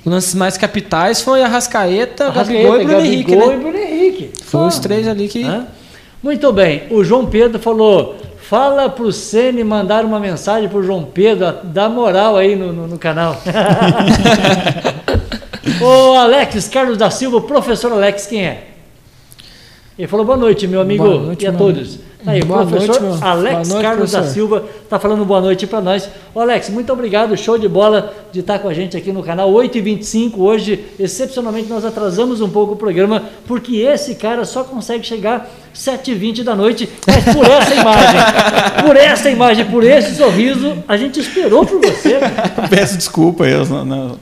lances mais capitais foi a Rascaeta, Gabigol e Bruno Henrique, Gabigol e né? Bruno Henrique. Foi os três ali que? Muito bem. O João Pedro falou: fala pro Ceni mandar uma mensagem pro João Pedro, dá moral aí no, no- no canal. o Alex Carlos da Silva, professor Alex, quem é? Ele falou boa noite, meu amigo, Boa noite, e a meu todos. Aí, o Boa professor noite, meu. Alex Boa noite, Carlos da professor. Silva está falando boa noite para nós. Ô, Alex, muito obrigado, show de bola de estar com a gente aqui no canal 8h25. Hoje, excepcionalmente, nós atrasamos um pouco o programa, porque esse cara só consegue chegar 7h20 da noite. Mas por essa imagem, por essa imagem, por esse sorriso, a gente esperou por você. Peço desculpa aí,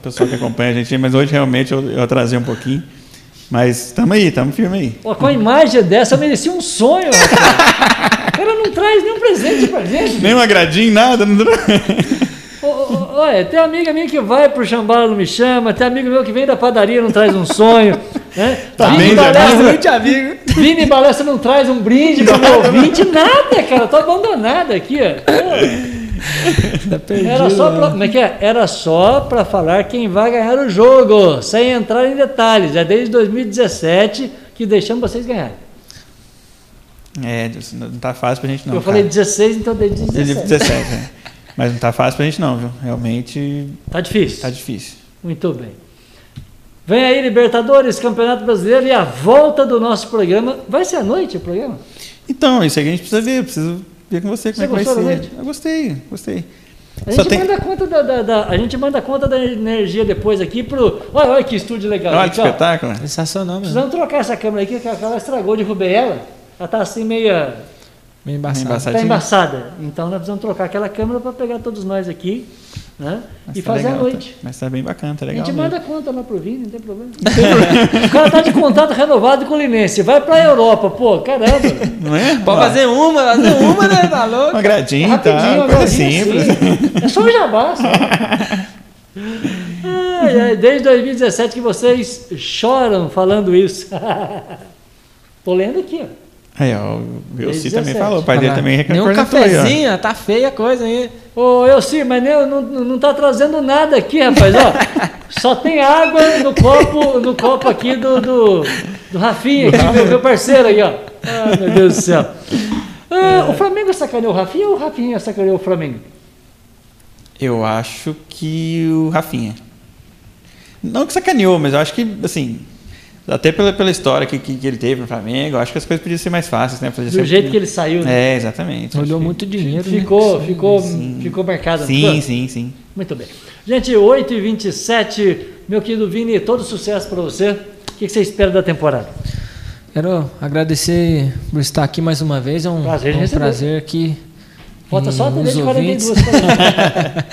pessoal que acompanha a gente, mas hoje realmente eu, eu atrasei um pouquinho. Mas estamos aí, estamos firme aí. Ó, com a imagem dessa, eu merecia um sonho. rapaz. O cara não traz nenhum presente pra gente. Nem um agradinho, nada. Não... Olha, tem amiga minha que vai pro Chambala, não me chama. Tem amigo meu que vem da padaria, não traz um sonho. Né? Tá Vini bem, Balestra- Muito amigo. Vini Balestra não traz um brinde pro meu ouvinte, nada, cara. Tô abandonado aqui, ó. Pô, Tá Era só pra, como é que é? Era só pra falar quem vai ganhar o jogo, sem entrar em detalhes. É desde 2017 que deixamos vocês ganharem. É, não tá fácil pra gente não. eu falei cara. 16, então desde Desde 17. 17, é. Mas não tá fácil pra gente não, viu? Realmente Tá difícil. tá difícil. Muito bem. Vem aí, Libertadores, Campeonato Brasileiro e a volta do nosso programa. Vai ser à noite o programa? Então, isso aí que a gente precisa ver, preciso ver com você como Você é que vai ser. noite? Eu gostei, gostei. A gente, tem- manda conta da, da- da- a gente manda conta da energia depois aqui pro. Olha, olha que estúdio legal. Olha que espetáculo. Sensacional mesmo. Precisamos trocar essa câmera aqui, que ela estragou, derrubei ela. Ela tá assim meia. Bem embaçado. Embaçado. Tá embaçada. Então nós precisamos trocar aquela câmera para pegar todos nós aqui, né? Mas e tá fazer legal, a noite. tá- mas tá bem bacana, tá A legal. gente mesmo. manda conta lá pro Vini, não tem problema. Não tem problema. o cara tá de contato renovado com o Linense. Vai pra Europa, pô, caramba. Não é? Pode fazer uma, fazer uma, né? Tá louco? agradinho, Rapidinho, tá? agora Coisa simples. É só um jabá, só. Ai, ai, desde 2017 que vocês choram falando isso. Tô lendo aqui, ó. Aí, ó, o Elci Desde também 17. falou, o pai dele também Nem um recorrentou aí, cafezinho, tá feia a coisa aí. Ô, eu sim, mas nem, não, não tá trazendo nada aqui, rapaz. Ó, só tem água no copo, no copo aqui do, do, do Rafinha, aqui, meu, meu parceiro aí, ó. Ai, meu Deus do céu. Ah, o Flamengo sacaneou o Rafinha ou o Rafinha sacaneou o Flamengo? Eu acho que o Rafinha. Não que sacaneou, mas eu acho que, assim, até pela, pela história que, que, que ele teve no Flamengo, eu acho que as coisas podiam ser mais fáceis, né? Podia Do jeito que ele saiu, né? É, exatamente. Olhou muito dinheiro. né? Ficou, ficou, Sim. ficou marcado. Sim, ficou? sim, sim. Muito bem. Gente, 8 e 27 meu querido Vini, todo sucesso para você. O que você espera da temporada? Quero agradecer por estar aqui mais uma vez. É um Prazer de um receber. prazer aqui. Falta só atender os de ouvintes. 42 para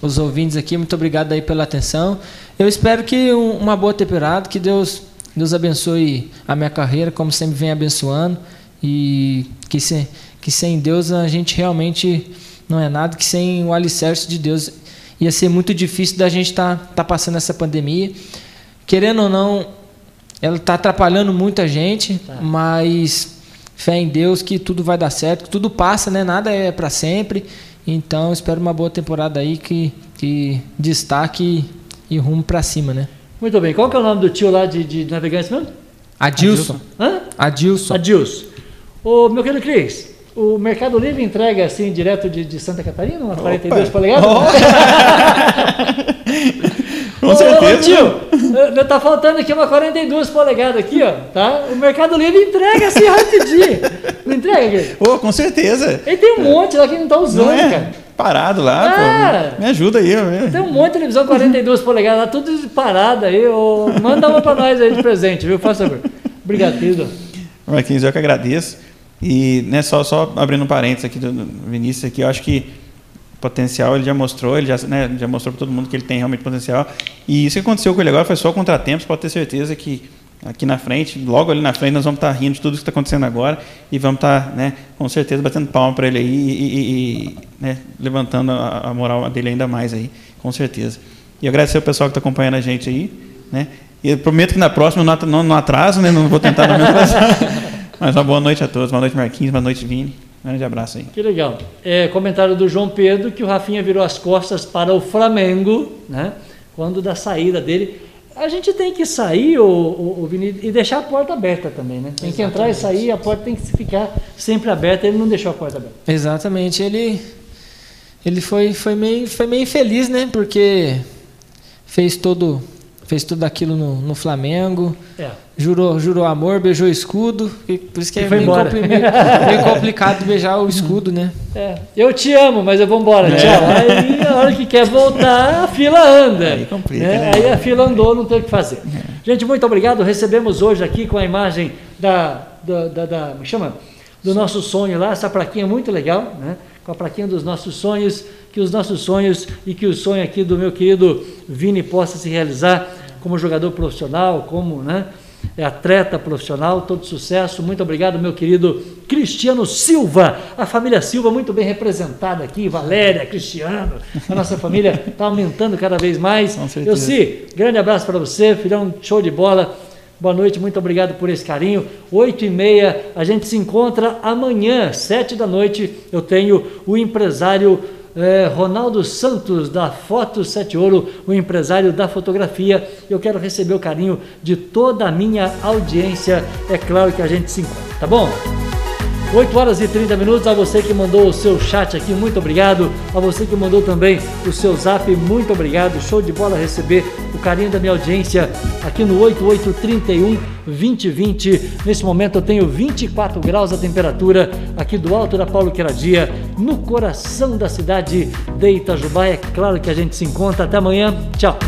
os ouvintes aqui, muito obrigado aí pela atenção. Eu espero que um- uma boa temporada, que Deus, Deus abençoe a minha carreira, como sempre vem abençoando, e que sem, que sem Deus a gente realmente não é nada, que sem o alicerce de Deus ia ser muito difícil da gente estar tá, tá passando essa pandemia. Querendo ou não, ela tá atrapalhando muita gente, mas fé em Deus que tudo vai dar certo, que tudo passa, né? Nada é para sempre. Então, espero uma boa temporada aí que, que destaque e rumo para cima, né? Muito bem. Qual que é o nome do tio lá de, de Navegantes mesmo? Adilson. Hã? Adilson. Adilson. Ô, meu querido Cris, o Mercado Livre entrega assim direto de, de Santa Catarina, uma 42 polegadas? Com Ô, certeza. Ô, tio, eh, tá faltando aqui uma 42 polegadas aqui, ó, tá? O Mercado Livre entrega assim rapidinho. Não entrega, Cris? Ô, com certeza. Ele tem um monte lá que não tá usando, Não é? cara. Parado lá, Ah. pô. Me ajuda aí. Tem um monte de televisão 42 polegadas lá, tudo parada aí. ô, manda uma pra nós aí de presente, viu? Faz favor. Obrigado, querido. Marquinhos, eu que agradeço. E né, só, só abrindo um parênteses aqui do Vinícius aqui, eu acho que potencial ele já mostrou, ele já, né, já mostrou para todo mundo que ele tem realmente potencial. E isso que aconteceu com ele agora foi só contratempos, pode ter certeza que aqui na frente, logo ali na frente, nós vamos estar rindo de tudo que está acontecendo agora e vamos estar, né, com certeza, batendo palma para ele aí e, e- e, né, levantando a, a moral dele ainda mais aí, com certeza. E agradecer ao pessoal que está acompanhando a gente aí, né? E eu prometo que na próxima não, não, não atraso, né? Não vou tentar não me atrasar. Mas uma boa noite a todos. Boa noite, Marquinhos. Boa noite, Vini. Um grande abraço aí. Que legal. É, comentário do João Pedro que o Rafinha virou as costas para o Flamengo, né? Quando da saída dele. A gente tem que sair, o, o, o Vini, e deixar a porta aberta também, né? Tem que entrar e sair, a porta tem que ficar sempre aberta. Ele não deixou a porta aberta. Exatamente, ele ele foi, foi meio foi meio infeliz, né? Porque fez todo fez tudo aquilo no, no Flamengo, É. jurou jurou amor, beijou o escudo, e por isso que E é foi meio, embora. compli- meio- meio complicado beijar o escudo, né? É, eu te amo, mas eu vou embora, tchau. Aí a hora que quer voltar, a fila anda. Aí complica, né? né? Aí a fila andou, não tem o que fazer. Gente, muito obrigado. Recebemos hoje aqui com a imagem da, da, da, da- chama? do nosso sonho lá, essa plaquinha muito legal, né? Com a plaquinha dos nossos sonhos, que os nossos sonhos e que o sonho aqui do meu querido Vini possa se realizar como jogador profissional, como né, é atleta profissional, todo sucesso. Muito obrigado, meu querido Cristiano Silva, a família Silva muito bem representada aqui, Valéria, Cristiano, a nossa família está aumentando cada vez mais. Eu sim, grande abraço para você, filhão, show de bola. Boa noite, muito obrigado por esse carinho. Oito e meia, a gente se encontra amanhã, sete da noite. Eu tenho o empresário eh, Ronaldo Santos, da Foto Sete Ouro, o empresário da fotografia. Eu quero receber o carinho de toda a minha audiência. É claro que a gente se encontra, tá bom? 8 horas e 30 minutos. A você que mandou o seu chat aqui, muito obrigado. A você que mandou também o seu zap, muito obrigado. Show de bola receber o carinho da minha audiência aqui no 8831 2020. Nesse momento eu tenho 24 graus a temperatura aqui do alto da Paulo Queradia, no coração da cidade de Itajubá. É claro que a gente se encontra. Até amanhã. Tchau.